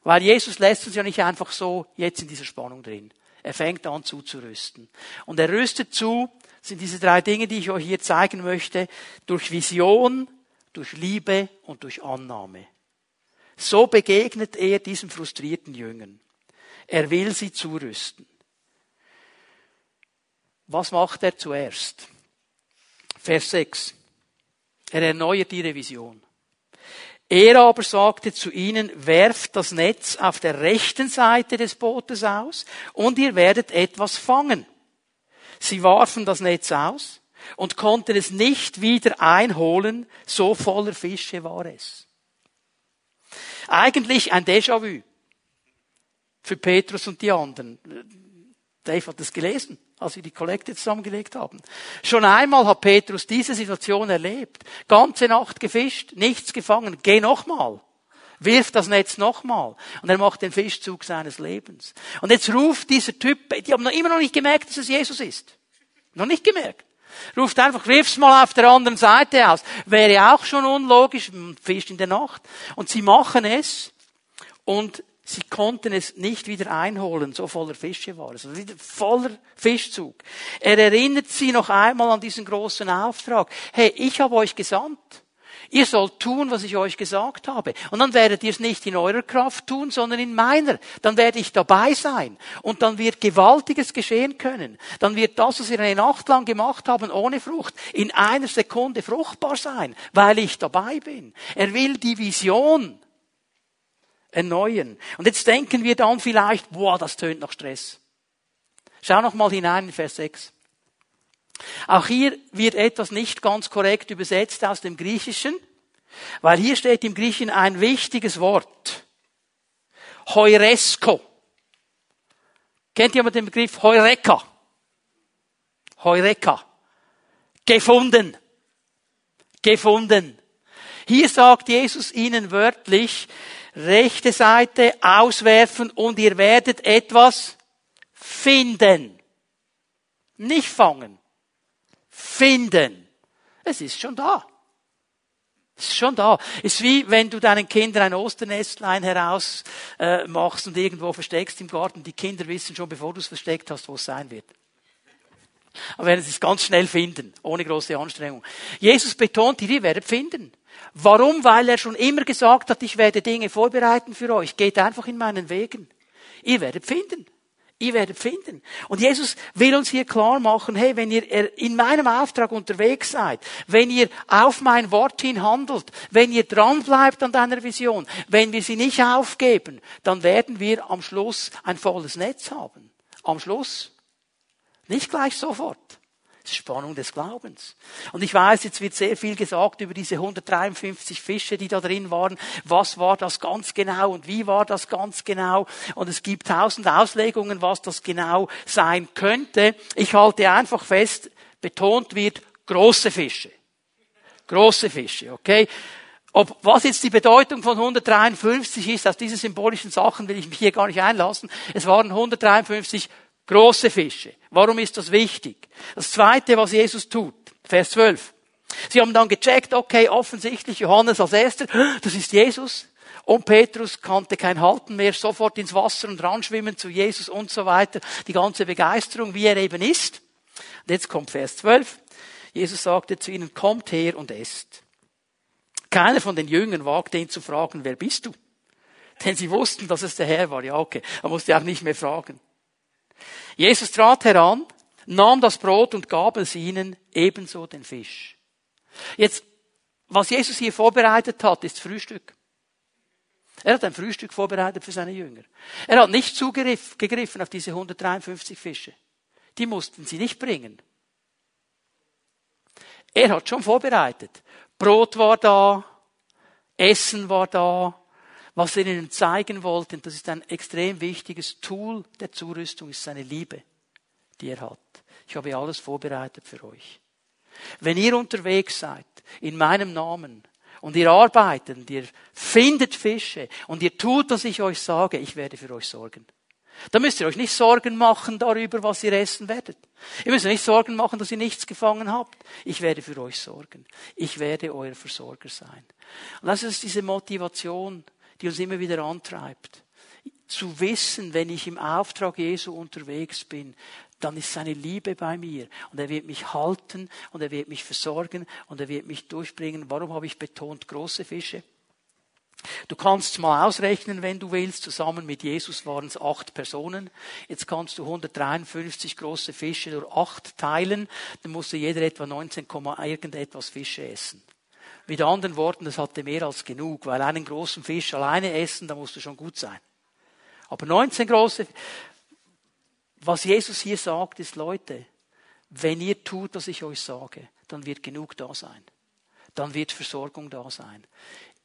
Weil Jesus lässt uns ja nicht einfach so jetzt in dieser Spannung drin. Er fängt an zuzurüsten. Und er rüstet zu, sind diese drei Dinge, die ich euch hier zeigen möchte, durch Vision, durch Liebe und durch Annahme. So begegnet er diesen frustrierten Jüngern. Er will sie zurüsten. Was macht er zuerst? Vers 6. Er erneuert ihre Vision. Er aber sagte zu ihnen, werft das Netz auf der rechten Seite des Bootes aus und ihr werdet etwas fangen. Sie warfen das Netz aus und konnten es nicht wieder einholen, so voller Fische war es. Eigentlich ein Déjà-vu für Petrus und die anderen. Dave hat es gelesen als wir die Kollekte zusammengelegt haben. Schon einmal hat Petrus diese Situation erlebt. Ganze Nacht gefischt, nichts gefangen. Geh nochmal. Wirf das Netz nochmal. Und er macht den Fischzug seines Lebens. Und jetzt ruft dieser Typ, die haben immer noch nicht gemerkt, dass es Jesus ist. Noch nicht gemerkt. Ruft einfach, wirf's mal auf der anderen Seite aus. Wäre auch schon unlogisch, fischt in der Nacht. Und sie machen es. Und Sie konnten es nicht wieder einholen, so voller Fische war es. Wieder voller Fischzug. Er erinnert sie noch einmal an diesen großen Auftrag. Hey, ich habe euch gesandt. Ihr sollt tun, was ich euch gesagt habe. Und dann werdet ihr es nicht in eurer Kraft tun, sondern in meiner. Dann werde ich dabei sein. Und dann wird Gewaltiges geschehen können. Dann wird das, was ihr eine Nacht lang gemacht haben, ohne Frucht, in einer Sekunde fruchtbar sein, weil ich dabei bin. Er will die Vision erneuern. Und jetzt denken wir dann vielleicht, boah, das tönt nach Stress. Schau noch mal hinein in Vers 6. Auch hier wird etwas nicht ganz korrekt übersetzt aus dem Griechischen, weil hier steht im Griechischen ein wichtiges Wort. Heuresko. Kennt jemand den Begriff Heureka? Heureka. Gefunden. Gefunden. Hier sagt Jesus ihnen wörtlich, rechte Seite auswerfen und ihr werdet etwas finden. Nicht fangen. Finden. Es ist schon da. Es ist schon da. Es ist wie wenn du deinen Kindern ein Osternestlein heraus äh, machst und irgendwo versteckst im Garten. Die Kinder wissen schon, bevor du es versteckt hast, wo es sein wird. Aber werden es ganz schnell finden, ohne große Anstrengung. Jesus betont, ihr werdet finden. Warum? Weil er schon immer gesagt hat, ich werde Dinge vorbereiten für euch. Geht einfach in meinen Wegen. Ihr werdet finden. Ihr werdet finden. Und Jesus will uns hier klar machen, hey, wenn ihr in meinem Auftrag unterwegs seid, wenn ihr auf mein Wort hin handelt, wenn ihr dran bleibt an deiner Vision, wenn wir sie nicht aufgeben, dann werden wir am Schluss ein volles Netz haben. Am Schluss. Nicht gleich sofort. Spannung des Glaubens. Und ich weiß, jetzt wird sehr viel gesagt über diese 153 Fische, die da drin waren. Was war das ganz genau und wie war das ganz genau? Und es gibt tausend Auslegungen, was das genau sein könnte. Ich halte einfach fest, betont wird große Fische. Große Fische, okay? Ob, was jetzt die Bedeutung von 153 ist, aus diesen symbolischen Sachen will ich mich hier gar nicht einlassen. Es waren 153 Große Fische. Warum ist das wichtig? Das zweite, was Jesus tut, Vers 12. Sie haben dann gecheckt, okay, offensichtlich Johannes als erster, <gasps> das ist Jesus. Und Petrus kannte kein Halten mehr, sofort ins Wasser und ranschwimmen zu Jesus und so weiter. Die ganze Begeisterung, wie er eben ist. Und jetzt kommt Vers 12. Jesus sagte zu ihnen, kommt her und esst. Keiner von den Jüngern wagte ihn zu fragen, wer bist du? Denn sie wussten, dass es der Herr war. Ja, okay. Er musste auch nicht mehr fragen. Jesus trat heran, nahm das Brot und gab es ihnen, ebenso den Fisch. Jetzt, was Jesus hier vorbereitet hat, ist Frühstück. Er hat ein Frühstück vorbereitet für seine Jünger. Er hat nicht zugegriffen auf diese 153 Fische. Die mussten sie nicht bringen. Er hat schon vorbereitet. Brot war da, Essen war da, was er ihnen zeigen wollte, und das ist ein extrem wichtiges Tool der Zurüstung, ist seine Liebe, die er hat. Ich habe alles vorbereitet für euch. Wenn ihr unterwegs seid, in meinem Namen, und ihr arbeitet, und ihr findet Fische, und ihr tut, was ich euch sage, ich werde für euch sorgen. Da müsst ihr euch nicht Sorgen machen darüber, was ihr essen werdet. Ihr müsst nicht Sorgen machen, dass ihr nichts gefangen habt. Ich werde für euch sorgen. Ich werde euer Versorger sein. Und das ist diese Motivation, die uns immer wieder antreibt. Zu wissen, wenn ich im Auftrag Jesu unterwegs bin, dann ist seine Liebe bei mir und er wird mich halten und er wird mich versorgen und er wird mich durchbringen. Warum habe ich betont große Fische? Du kannst mal ausrechnen, wenn du willst. Zusammen mit Jesus waren es acht Personen. Jetzt kannst du 153 große Fische durch acht teilen. Dann musste jeder etwa 19, irgendetwas Fische essen. Mit anderen Worten, das hatte mehr als genug, weil einen großen Fisch alleine essen, da musst du schon gut sein. Aber 19 große, was Jesus hier sagt, ist, Leute, wenn ihr tut, was ich euch sage, dann wird genug da sein. Dann wird Versorgung da sein.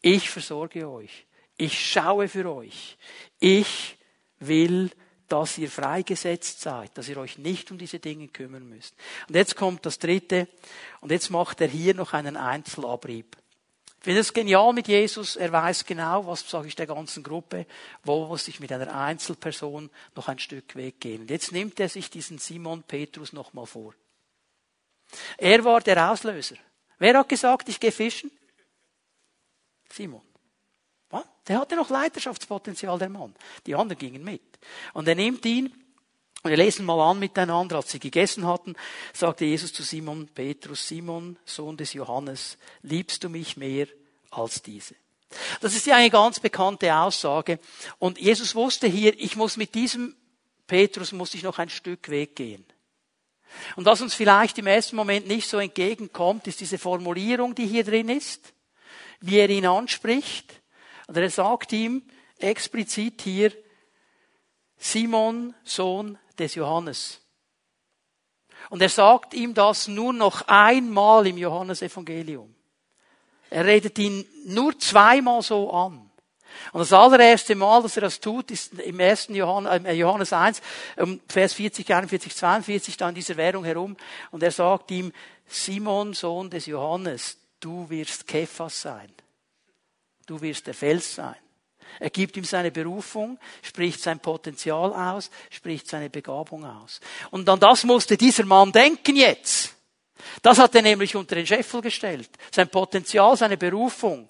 Ich versorge euch. Ich schaue für euch. Ich will dass ihr freigesetzt seid, dass ihr euch nicht um diese Dinge kümmern müsst. Und jetzt kommt das dritte, und jetzt macht er hier noch einen Einzelabrieb. Ich finde es genial mit Jesus. Er weiß genau, was sage ich der ganzen Gruppe, wo muss ich mit einer Einzelperson noch ein Stück Weg gehen. Jetzt nimmt er sich diesen Simon Petrus nochmal vor. Er war der Auslöser. Wer hat gesagt, ich gehe fischen? Simon. Der hatte noch Leiterschaftspotenzial, der Mann. Die anderen gingen mit. Und er nimmt ihn, wir lesen mal an miteinander, als sie gegessen hatten, sagte Jesus zu Simon Petrus, Simon, Sohn des Johannes, liebst du mich mehr als diese? Das ist ja eine ganz bekannte Aussage. Und Jesus wusste hier, ich muss mit diesem Petrus muss ich noch ein Stück Weg gehen. Und was uns vielleicht im ersten Moment nicht so entgegenkommt, ist diese Formulierung, die hier drin ist, wie er ihn anspricht. Und er sagt ihm explizit hier, Simon, Sohn des Johannes. Und er sagt ihm das nur noch einmal im Johannesevangelium. Er redet ihn nur zweimal so an. Und das allererste Mal, dass er das tut, ist im ersten Johannes, äh, Johannes 1, Vers 40, 41, 42, da in dieser Währung herum. Und er sagt ihm, Simon, Sohn des Johannes, du wirst Kephas sein. Du wirst der Fels sein. Er gibt ihm seine Berufung, spricht sein Potenzial aus, spricht seine Begabung aus. Und an das musste dieser Mann denken jetzt. Das hat er nämlich unter den Scheffel gestellt. Sein Potenzial, seine Berufung.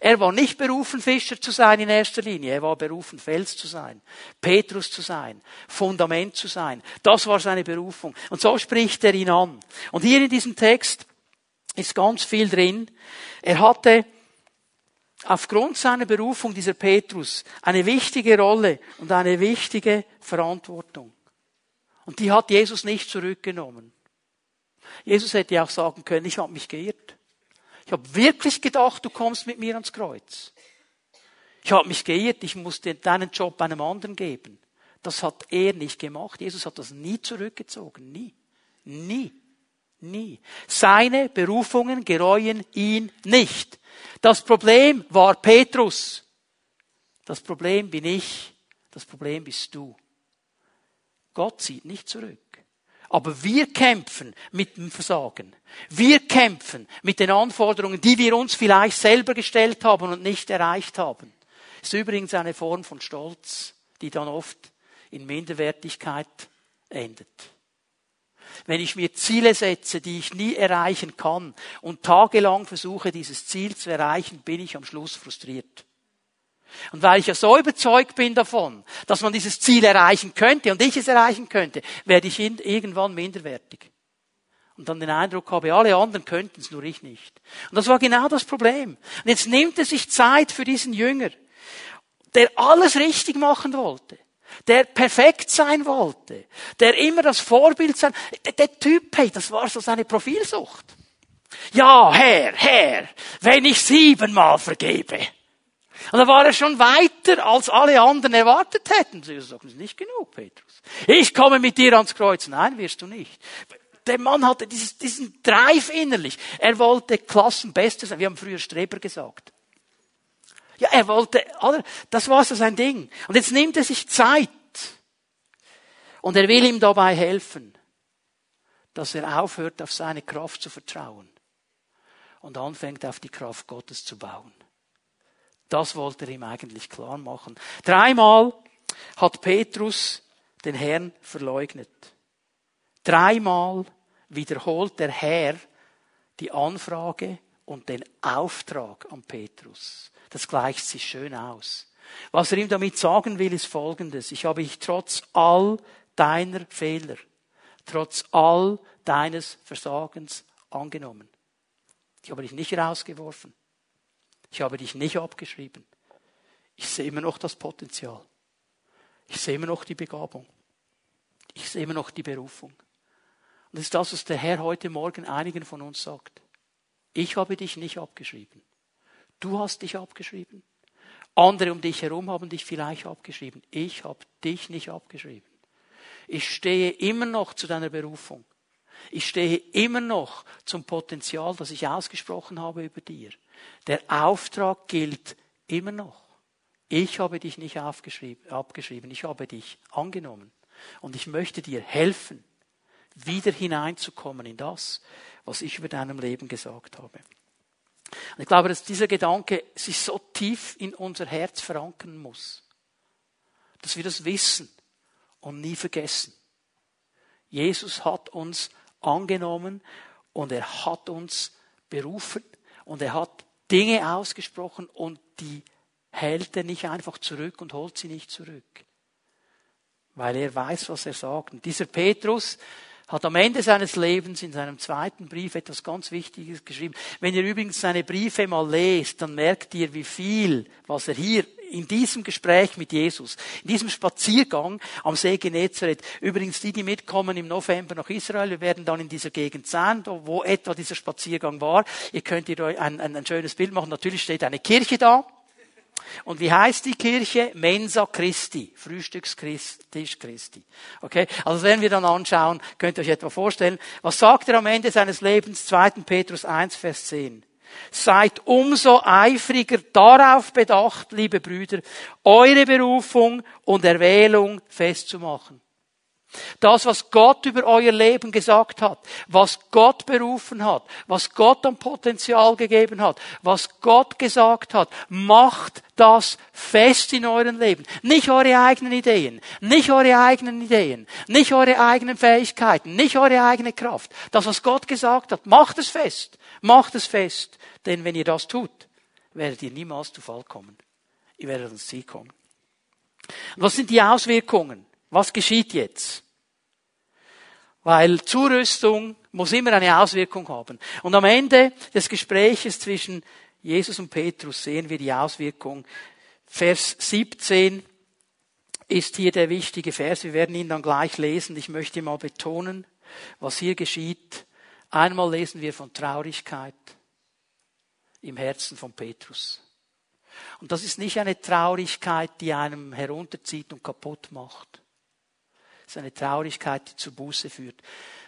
Er war nicht berufen, Fischer zu sein in erster Linie. Er war berufen, Fels zu sein, Petrus zu sein, Fundament zu sein. Das war seine Berufung. Und so spricht er ihn an. Und hier in diesem Text ist ganz viel drin. Er hatte aufgrund seiner Berufung, dieser Petrus, eine wichtige Rolle und eine wichtige Verantwortung. Und die hat Jesus nicht zurückgenommen. Jesus hätte auch sagen können, ich habe mich geirrt. Ich habe wirklich gedacht, du kommst mit mir ans Kreuz. Ich habe mich geirrt, ich musste deinen Job einem anderen geben. Das hat er nicht gemacht. Jesus hat das nie zurückgezogen. Nie. Nie. Nie. Seine Berufungen gereuen ihn nicht. Das Problem war Petrus. Das Problem bin ich. Das Problem bist du. Gott zieht nicht zurück. Aber wir kämpfen mit dem Versagen. Wir kämpfen mit den Anforderungen, die wir uns vielleicht selber gestellt haben und nicht erreicht haben. Das ist übrigens eine Form von Stolz, die dann oft in Minderwertigkeit endet. Wenn ich mir Ziele setze, die ich nie erreichen kann und tagelang versuche, dieses Ziel zu erreichen, bin ich am Schluss frustriert. Und weil ich ja so überzeugt bin davon, dass man dieses Ziel erreichen könnte und ich es erreichen könnte, werde ich irgendwann minderwertig. Und dann den Eindruck habe, alle anderen könnten es, nur ich nicht. Und das war genau das Problem. Und jetzt nimmt er sich Zeit für diesen Jünger, der alles richtig machen wollte der perfekt sein wollte, der immer das Vorbild sein, der, der Typ, hey, das war so seine Profilsucht. Ja, Herr, Herr, wenn ich siebenmal vergebe. Und da war er schon weiter, als alle anderen erwartet hätten. Sie sagen, das ist nicht genug, Petrus. Ich komme mit dir ans Kreuz. Nein, wirst du nicht. Der Mann hatte dieses, diesen Drive innerlich. Er wollte Klassenbester sein. Wir haben früher Streber gesagt. Ja, er wollte, das war so sein Ding. Und jetzt nimmt er sich Zeit. Und er will ihm dabei helfen, dass er aufhört, auf seine Kraft zu vertrauen und anfängt, auf die Kraft Gottes zu bauen. Das wollte er ihm eigentlich klar machen. Dreimal hat Petrus den Herrn verleugnet. Dreimal wiederholt der Herr die Anfrage und den Auftrag an Petrus. Das gleicht sich schön aus. Was er ihm damit sagen will, ist Folgendes. Ich habe dich trotz all deiner Fehler, trotz all deines Versagens angenommen. Ich habe dich nicht rausgeworfen. Ich habe dich nicht abgeschrieben. Ich sehe immer noch das Potenzial. Ich sehe immer noch die Begabung. Ich sehe immer noch die Berufung. Und das ist das, was der Herr heute Morgen einigen von uns sagt. Ich habe dich nicht abgeschrieben. Du hast dich abgeschrieben. Andere um dich herum haben dich vielleicht abgeschrieben. Ich habe dich nicht abgeschrieben. Ich stehe immer noch zu deiner Berufung. Ich stehe immer noch zum Potenzial, das ich ausgesprochen habe über dir. Der Auftrag gilt immer noch. Ich habe dich nicht abgeschrieben, ich habe dich angenommen. Und ich möchte dir helfen, wieder hineinzukommen in das, was ich über deinem Leben gesagt habe. Und ich glaube, dass dieser Gedanke sich so tief in unser Herz verankern muss, dass wir das wissen und nie vergessen. Jesus hat uns angenommen und er hat uns berufen und er hat Dinge ausgesprochen und die hält er nicht einfach zurück und holt sie nicht zurück. Weil er weiß, was er sagt. Und dieser Petrus hat am Ende seines Lebens in seinem zweiten Brief etwas ganz Wichtiges geschrieben. Wenn ihr übrigens seine Briefe mal lest, dann merkt ihr, wie viel, was er hier in diesem Gespräch mit Jesus, in diesem Spaziergang am See Genezareth, übrigens die, die mitkommen im November nach Israel, wir werden dann in dieser Gegend sein, wo etwa dieser Spaziergang war. Ihr könnt ihr ein, ein, ein schönes Bild machen. Natürlich steht eine Kirche da. Und wie heißt die Kirche? Mensa Christi, Frühstückstisch Christi. Okay? Also wenn wir dann anschauen, könnt ihr euch etwa vorstellen, was sagt er am Ende seines Lebens? 2. Petrus 1, Vers 10. Seid umso eifriger darauf bedacht, liebe Brüder, eure Berufung und Erwählung festzumachen. Das, was Gott über euer Leben gesagt hat, was Gott berufen hat, was Gott an Potenzial gegeben hat, was Gott gesagt hat, macht das fest in euren Leben. Nicht eure eigenen Ideen, nicht eure eigenen Ideen, nicht eure eigenen Fähigkeiten, nicht eure eigene Kraft. Das, was Gott gesagt hat, macht es fest, macht es fest. Denn wenn ihr das tut, werdet ihr niemals zu Fall kommen. Ihr werdet ans Ziel kommen. Was sind die Auswirkungen? Was geschieht jetzt? Weil Zurüstung muss immer eine Auswirkung haben. Und am Ende des Gespräches zwischen Jesus und Petrus sehen wir die Auswirkung. Vers 17 ist hier der wichtige Vers. Wir werden ihn dann gleich lesen. Ich möchte mal betonen, was hier geschieht. Einmal lesen wir von Traurigkeit im Herzen von Petrus. Und das ist nicht eine Traurigkeit, die einem herunterzieht und kaputt macht ist eine Traurigkeit, die zur Buße führt.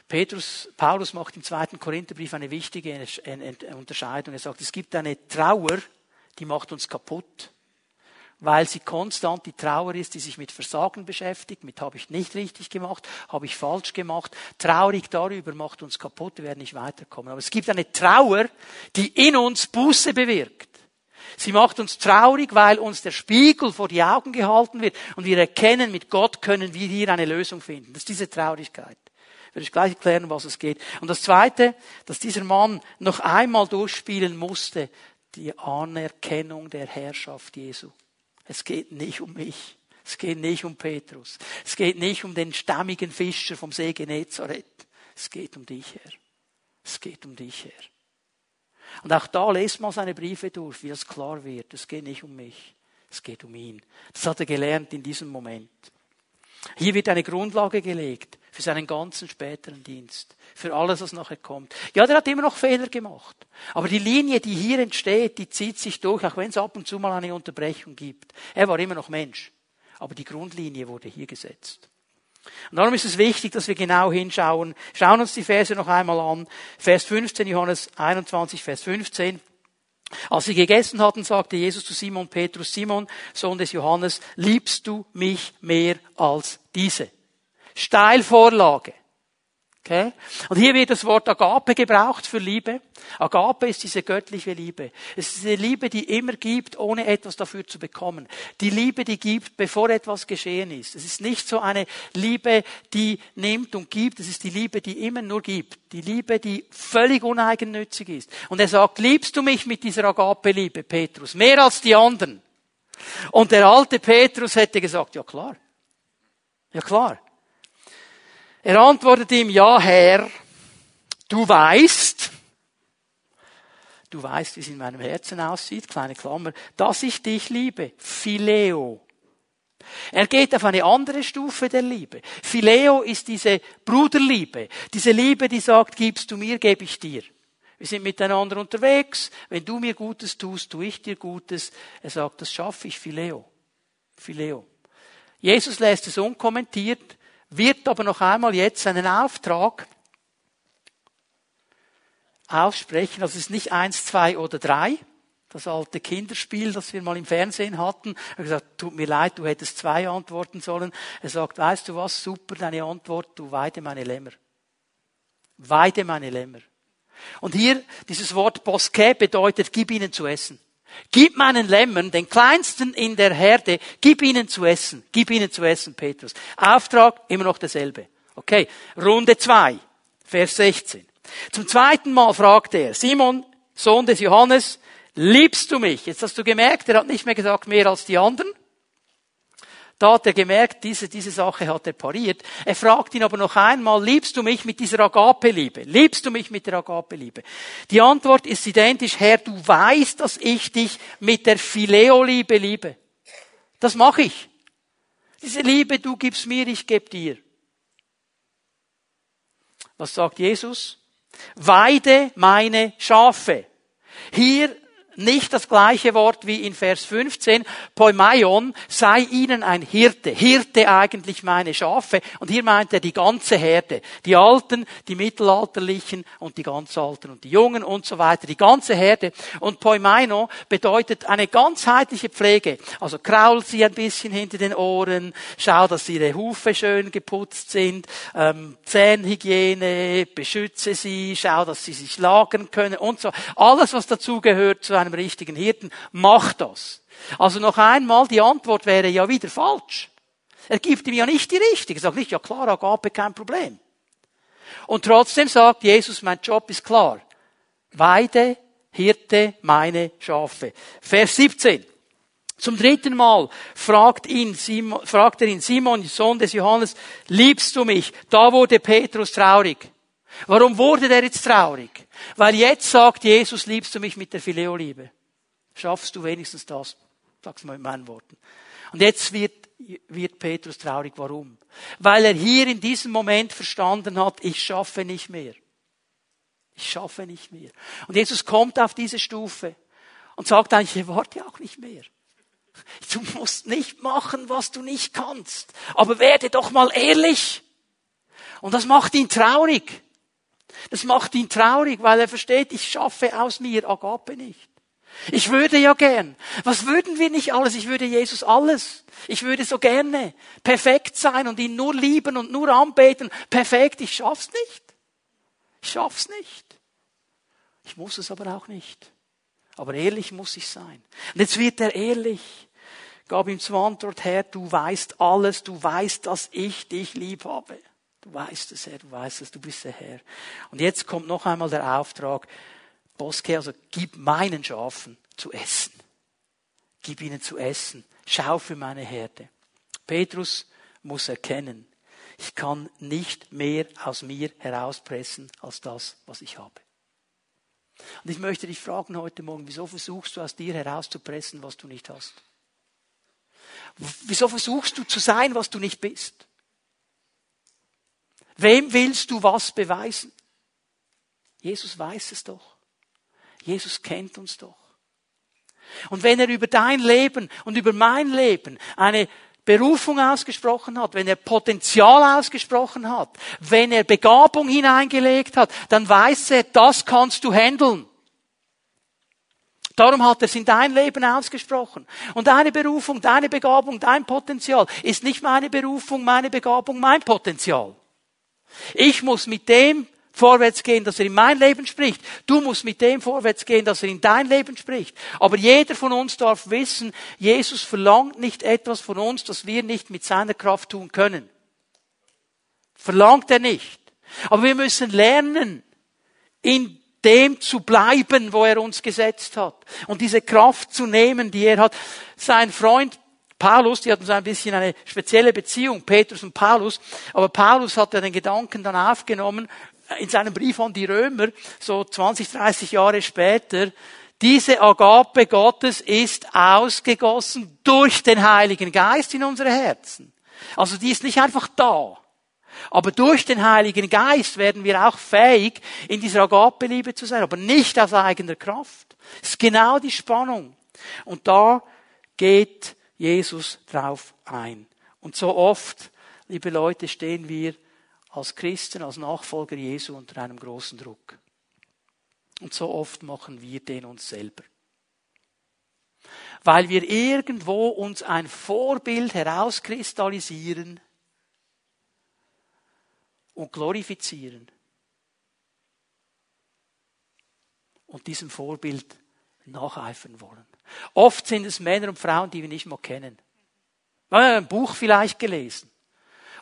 Petrus, Paulus macht im zweiten Korintherbrief eine wichtige Unterscheidung. Er sagt, es gibt eine Trauer, die macht uns kaputt, weil sie konstant die Trauer ist, die sich mit Versagen beschäftigt, mit habe ich nicht richtig gemacht, habe ich falsch gemacht. Traurig darüber macht uns kaputt, wir werden nicht weiterkommen. Aber es gibt eine Trauer, die in uns Buße bewirkt. Sie macht uns traurig, weil uns der Spiegel vor die Augen gehalten wird und wir erkennen, mit Gott können wir hier eine Lösung finden. Das ist diese Traurigkeit. Ich werde ich gleich erklären, was es geht. Und das Zweite, dass dieser Mann noch einmal durchspielen musste, die Anerkennung der Herrschaft Jesu. Es geht nicht um mich. Es geht nicht um Petrus. Es geht nicht um den stammigen Fischer vom See Genezareth. Es geht um dich, Herr. Es geht um dich, Herr. Und auch da lest mal seine Briefe durch, wie das klar wird. Es geht nicht um mich, es geht um ihn. Das hat er gelernt in diesem Moment. Hier wird eine Grundlage gelegt für seinen ganzen späteren Dienst, für alles, was nachher kommt. Ja, der hat immer noch Fehler gemacht. Aber die Linie, die hier entsteht, die zieht sich durch, auch wenn es ab und zu mal eine Unterbrechung gibt. Er war immer noch Mensch. Aber die Grundlinie wurde hier gesetzt. Und darum ist es wichtig, dass wir genau hinschauen. Schauen uns die Verse noch einmal an. Vers 15, Johannes 21, Vers 15. Als sie gegessen hatten, sagte Jesus zu Simon Petrus, Simon, Sohn des Johannes, liebst du mich mehr als diese? Steilvorlage. Okay? Und hier wird das Wort Agape gebraucht für Liebe. Agape ist diese göttliche Liebe. Es ist eine Liebe, die immer gibt, ohne etwas dafür zu bekommen. Die Liebe, die gibt, bevor etwas geschehen ist. Es ist nicht so eine Liebe, die nimmt und gibt. Es ist die Liebe, die immer nur gibt. Die Liebe, die völlig uneigennützig ist. Und er sagt, liebst du mich mit dieser Agape-Liebe, Petrus? Mehr als die anderen. Und der alte Petrus hätte gesagt, ja klar. Ja klar. Er antwortet ihm, ja Herr, du weißt, du weißt, wie es in meinem Herzen aussieht, kleine Klammer, dass ich dich liebe. Phileo. Er geht auf eine andere Stufe der Liebe. Phileo ist diese Bruderliebe, diese Liebe, die sagt, gibst du mir, gebe ich dir. Wir sind miteinander unterwegs. Wenn du mir Gutes tust, tue ich dir Gutes. Er sagt, das schaffe ich, Phileo. Phileo. Jesus lässt es unkommentiert wird aber noch einmal jetzt einen Auftrag aussprechen. Das ist nicht eins, zwei oder drei. Das alte Kinderspiel, das wir mal im Fernsehen hatten. Er hat gesagt, tut mir leid, du hättest zwei antworten sollen. Er sagt, weißt du was, super, deine Antwort, du weide meine Lämmer. Weide meine Lämmer. Und hier, dieses Wort Bosquet bedeutet, gib ihnen zu essen. Gib meinen Lämmern, den kleinsten in der Herde, gib ihnen zu essen. Gib ihnen zu essen, Petrus. Auftrag immer noch derselbe. Okay, Runde zwei, Vers 16. Zum zweiten Mal fragt er, Simon, Sohn des Johannes, liebst du mich? Jetzt hast du gemerkt, er hat nicht mehr gesagt mehr als die anderen. Da hat er gemerkt, diese, diese Sache hat er pariert. Er fragt ihn aber noch einmal, liebst du mich mit dieser Agape-Liebe? Liebst du mich mit der Agape-Liebe? Die Antwort ist identisch, Herr, du weißt, dass ich dich mit der Phileo-Liebe liebe. Das mache ich. Diese Liebe, du gibst mir, ich gebe dir. Was sagt Jesus? Weide meine Schafe. Hier nicht das gleiche Wort wie in Vers 15. Poimaion sei ihnen ein Hirte. Hirte eigentlich meine Schafe. Und hier meint er die ganze Herde. Die Alten, die Mittelalterlichen und die ganz Alten und die Jungen und so weiter. Die ganze Herde. Und Poimaino bedeutet eine ganzheitliche Pflege. Also kraul sie ein bisschen hinter den Ohren. Schau, dass ihre Hufe schön geputzt sind. Ähm, Zahnhygiene. Beschütze sie. Schau, dass sie sich lagern können und so. Alles, was dazugehört zu einem richtigen Hirten, mach das. Also noch einmal, die Antwort wäre ja wieder falsch. Er gibt ihm ja nicht die richtige. Er sagt nicht, ja klar, Agape, kein Problem. Und trotzdem sagt Jesus, mein Job ist klar. Weide, Hirte, meine Schafe. Vers 17. Zum dritten Mal fragt, ihn, Simon, fragt er ihn, Simon, Sohn des Johannes, liebst du mich? Da wurde Petrus traurig. Warum wurde der jetzt traurig? Weil jetzt sagt Jesus, liebst du mich mit der Phileo-Liebe? Schaffst du wenigstens das? Sag's mal in meinen Worten. Und jetzt wird, wird Petrus traurig. Warum? Weil er hier in diesem Moment verstanden hat, ich schaffe nicht mehr. Ich schaffe nicht mehr. Und Jesus kommt auf diese Stufe und sagt eigentlich, ich warte auch nicht mehr. Du musst nicht machen, was du nicht kannst. Aber werde doch mal ehrlich. Und das macht ihn traurig. Das macht ihn traurig, weil er versteht, ich schaffe aus mir Agape nicht. Ich würde ja gern. Was würden wir nicht alles? Ich würde Jesus alles. Ich würde so gerne perfekt sein und ihn nur lieben und nur anbeten. Perfekt. Ich schaff's nicht. Ich schaff's nicht. Ich muss es aber auch nicht. Aber ehrlich muss ich sein. Und jetzt wird er ehrlich. Gab ihm zur Antwort, Herr, du weißt alles, du weißt, dass ich dich lieb habe. Du weißt es, Herr, du weißt es, du bist der Herr. Und jetzt kommt noch einmal der Auftrag, Boske, also gib meinen Schafen zu essen. Gib ihnen zu essen. Schau für meine Herde. Petrus muss erkennen, ich kann nicht mehr aus mir herauspressen als das, was ich habe. Und ich möchte dich fragen heute Morgen, wieso versuchst du aus dir herauszupressen, was du nicht hast? Wieso versuchst du zu sein, was du nicht bist? Wem willst du was beweisen? Jesus weiß es doch. Jesus kennt uns doch. Und wenn er über dein Leben und über mein Leben eine Berufung ausgesprochen hat, wenn er Potenzial ausgesprochen hat, wenn er Begabung hineingelegt hat, dann weiß er, das kannst du handeln. Darum hat er es in dein Leben ausgesprochen. Und deine Berufung, deine Begabung, dein Potenzial ist nicht meine Berufung, meine Begabung, mein Potenzial. Ich muss mit dem vorwärts gehen, dass er in mein Leben spricht. Du musst mit dem vorwärts gehen, dass er in dein Leben spricht. Aber jeder von uns darf wissen, Jesus verlangt nicht etwas von uns, das wir nicht mit seiner Kraft tun können. Verlangt er nicht. Aber wir müssen lernen, in dem zu bleiben, wo er uns gesetzt hat. Und diese Kraft zu nehmen, die er hat. Sein Freund Paulus, die hatten so ein bisschen eine spezielle Beziehung, Petrus und Paulus, aber Paulus hat ja den Gedanken dann aufgenommen, in seinem Brief an die Römer, so 20, 30 Jahre später, diese Agape Gottes ist ausgegossen durch den Heiligen Geist in unsere Herzen. Also die ist nicht einfach da. Aber durch den Heiligen Geist werden wir auch fähig, in dieser Agape-Liebe zu sein, aber nicht aus eigener Kraft. Das ist genau die Spannung. Und da geht Jesus drauf ein. Und so oft, liebe Leute, stehen wir als Christen, als Nachfolger Jesu unter einem großen Druck. Und so oft machen wir den uns selber. Weil wir irgendwo uns ein Vorbild herauskristallisieren und glorifizieren. Und diesem Vorbild nacheifern wollen. Oft sind es Männer und Frauen, die wir nicht mal kennen. Wir haben ein Buch vielleicht gelesen.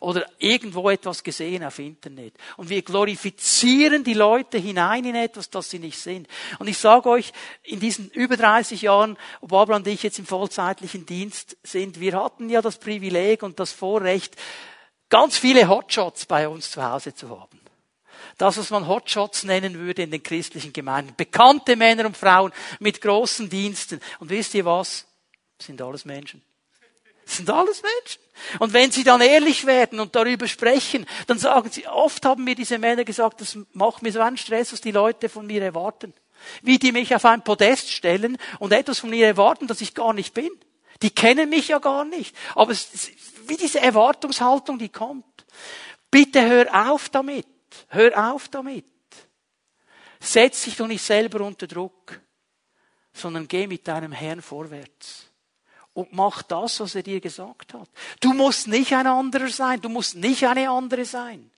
oder irgendwo etwas gesehen auf Internet. Und wir glorifizieren die Leute hinein in etwas, das sie nicht sind. Und ich sage euch, in diesen über 30 Jahren, wo Barbara und ich jetzt im vollzeitlichen Dienst sind, wir hatten ja das Privileg und das Vorrecht, ganz viele Hotshots bei uns zu Hause zu haben das, was man Hotshots nennen würde in den christlichen Gemeinden. Bekannte Männer und Frauen mit großen Diensten. Und wisst ihr was? Das sind alles Menschen. Das sind alles Menschen. Und wenn sie dann ehrlich werden und darüber sprechen, dann sagen sie, oft haben mir diese Männer gesagt, das macht mir so einen Stress, was die Leute von mir erwarten. Wie die mich auf ein Podest stellen und etwas von mir erwarten, das ich gar nicht bin. Die kennen mich ja gar nicht. Aber wie diese Erwartungshaltung, die kommt. Bitte hör auf damit. Hör auf damit. Setz dich doch nicht selber unter Druck, sondern geh mit deinem Herrn vorwärts. Und mach das, was er dir gesagt hat. Du musst nicht ein anderer sein. Du musst nicht eine andere sein.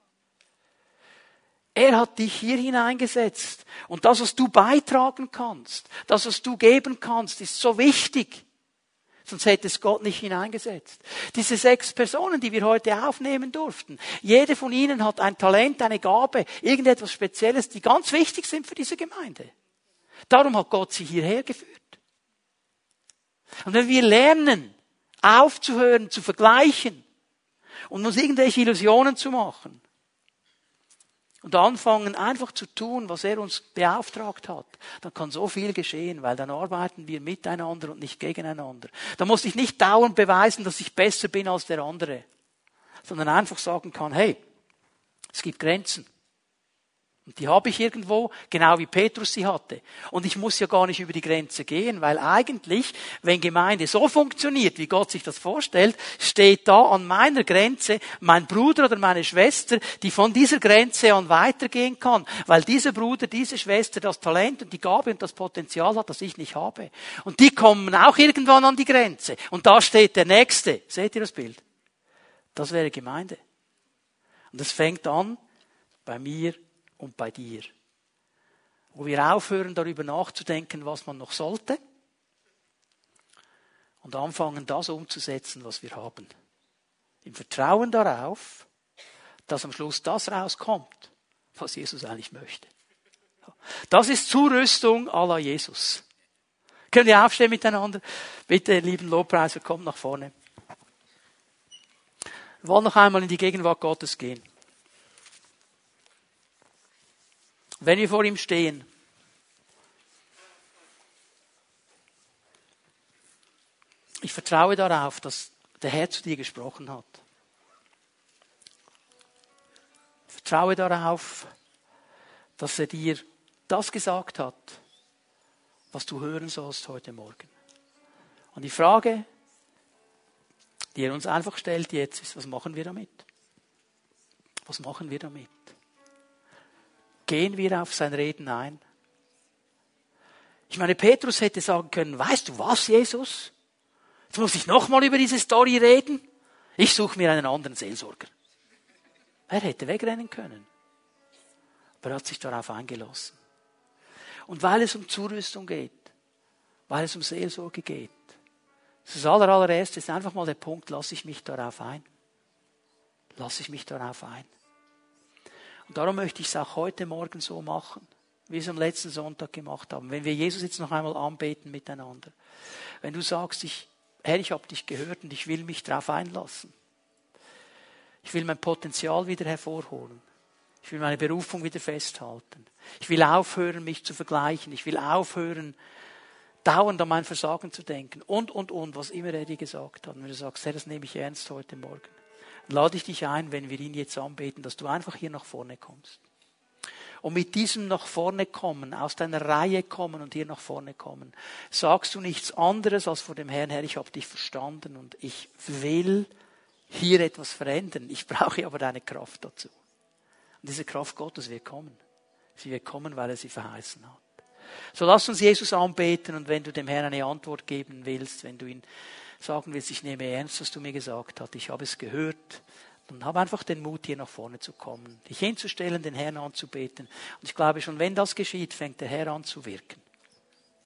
Er hat dich hier hineingesetzt. Und das, was du beitragen kannst, das, was du geben kannst, ist so wichtig. Sonst hätte es Gott nicht hineingesetzt. Diese sechs Personen, die wir heute aufnehmen durften, jede von ihnen hat ein Talent, eine Gabe, irgendetwas Spezielles, die ganz wichtig sind für diese Gemeinde. Darum hat Gott sie hierher geführt. Und wenn wir lernen, aufzuhören, zu vergleichen und uns irgendwelche Illusionen zu machen, und anfangen einfach zu tun, was er uns beauftragt hat, dann kann so viel geschehen, weil dann arbeiten wir miteinander und nicht gegeneinander. Da muss ich nicht dauernd beweisen, dass ich besser bin als der andere, sondern einfach sagen kann, hey, es gibt Grenzen. Und die habe ich irgendwo, genau wie Petrus sie hatte. Und ich muss ja gar nicht über die Grenze gehen, weil eigentlich, wenn Gemeinde so funktioniert, wie Gott sich das vorstellt, steht da an meiner Grenze mein Bruder oder meine Schwester, die von dieser Grenze an weitergehen kann, weil dieser Bruder, diese Schwester das Talent und die Gabe und das Potenzial hat, das ich nicht habe. Und die kommen auch irgendwann an die Grenze. Und da steht der Nächste. Seht ihr das Bild? Das wäre Gemeinde. Und das fängt an bei mir und bei dir. Wo wir aufhören, darüber nachzudenken, was man noch sollte und anfangen, das umzusetzen, was wir haben. Im Vertrauen darauf, dass am Schluss das rauskommt, was Jesus eigentlich möchte. Das ist Zurüstung la Jesus. Können wir aufstehen miteinander? Bitte, lieben Lobpreiser, kommt nach vorne. Wir wollen noch einmal in die Gegenwart Gottes gehen. Wenn wir vor ihm stehen, ich vertraue darauf, dass der Herr zu dir gesprochen hat. Ich vertraue darauf, dass er dir das gesagt hat, was du hören sollst heute Morgen. Und die Frage, die er uns einfach stellt jetzt, ist, was machen wir damit? Was machen wir damit? Gehen wir auf sein Reden ein? Ich meine, Petrus hätte sagen können, weißt du was, Jesus? Jetzt muss ich nochmal über diese Story reden. Ich suche mir einen anderen Seelsorger. Er hätte wegrennen können. Aber er hat sich darauf eingelassen. Und weil es um Zurüstung geht, weil es um Seelsorge geht, das allererste ist einfach mal der Punkt, lasse ich mich darauf ein. Lasse ich mich darauf ein. Und darum möchte ich es auch heute Morgen so machen, wie wir es am letzten Sonntag gemacht haben. Wenn wir Jesus jetzt noch einmal anbeten miteinander. Wenn du sagst, ich, Herr, ich habe dich gehört und ich will mich darauf einlassen. Ich will mein Potenzial wieder hervorholen. Ich will meine Berufung wieder festhalten. Ich will aufhören, mich zu vergleichen. Ich will aufhören, dauernd an mein Versagen zu denken. Und, und, und, was immer er dir gesagt hat. Und wenn du sagst, Herr, das nehme ich ernst heute Morgen lade ich dich ein, wenn wir ihn jetzt anbeten, dass du einfach hier nach vorne kommst. Und mit diesem nach vorne kommen, aus deiner Reihe kommen und hier nach vorne kommen, sagst du nichts anderes als vor dem Herrn, Herr, ich habe dich verstanden und ich will hier etwas verändern. Ich brauche aber deine Kraft dazu. Und diese Kraft Gottes wird kommen. Sie wird kommen, weil er sie verheißen hat. So lass uns Jesus anbeten und wenn du dem Herrn eine Antwort geben willst, wenn du ihn sagen willst, ich nehme ernst, was du mir gesagt hast, ich habe es gehört, dann hab einfach den Mut, hier nach vorne zu kommen, dich hinzustellen, den Herrn anzubeten. Und ich glaube schon, wenn das geschieht, fängt der Herr an zu wirken.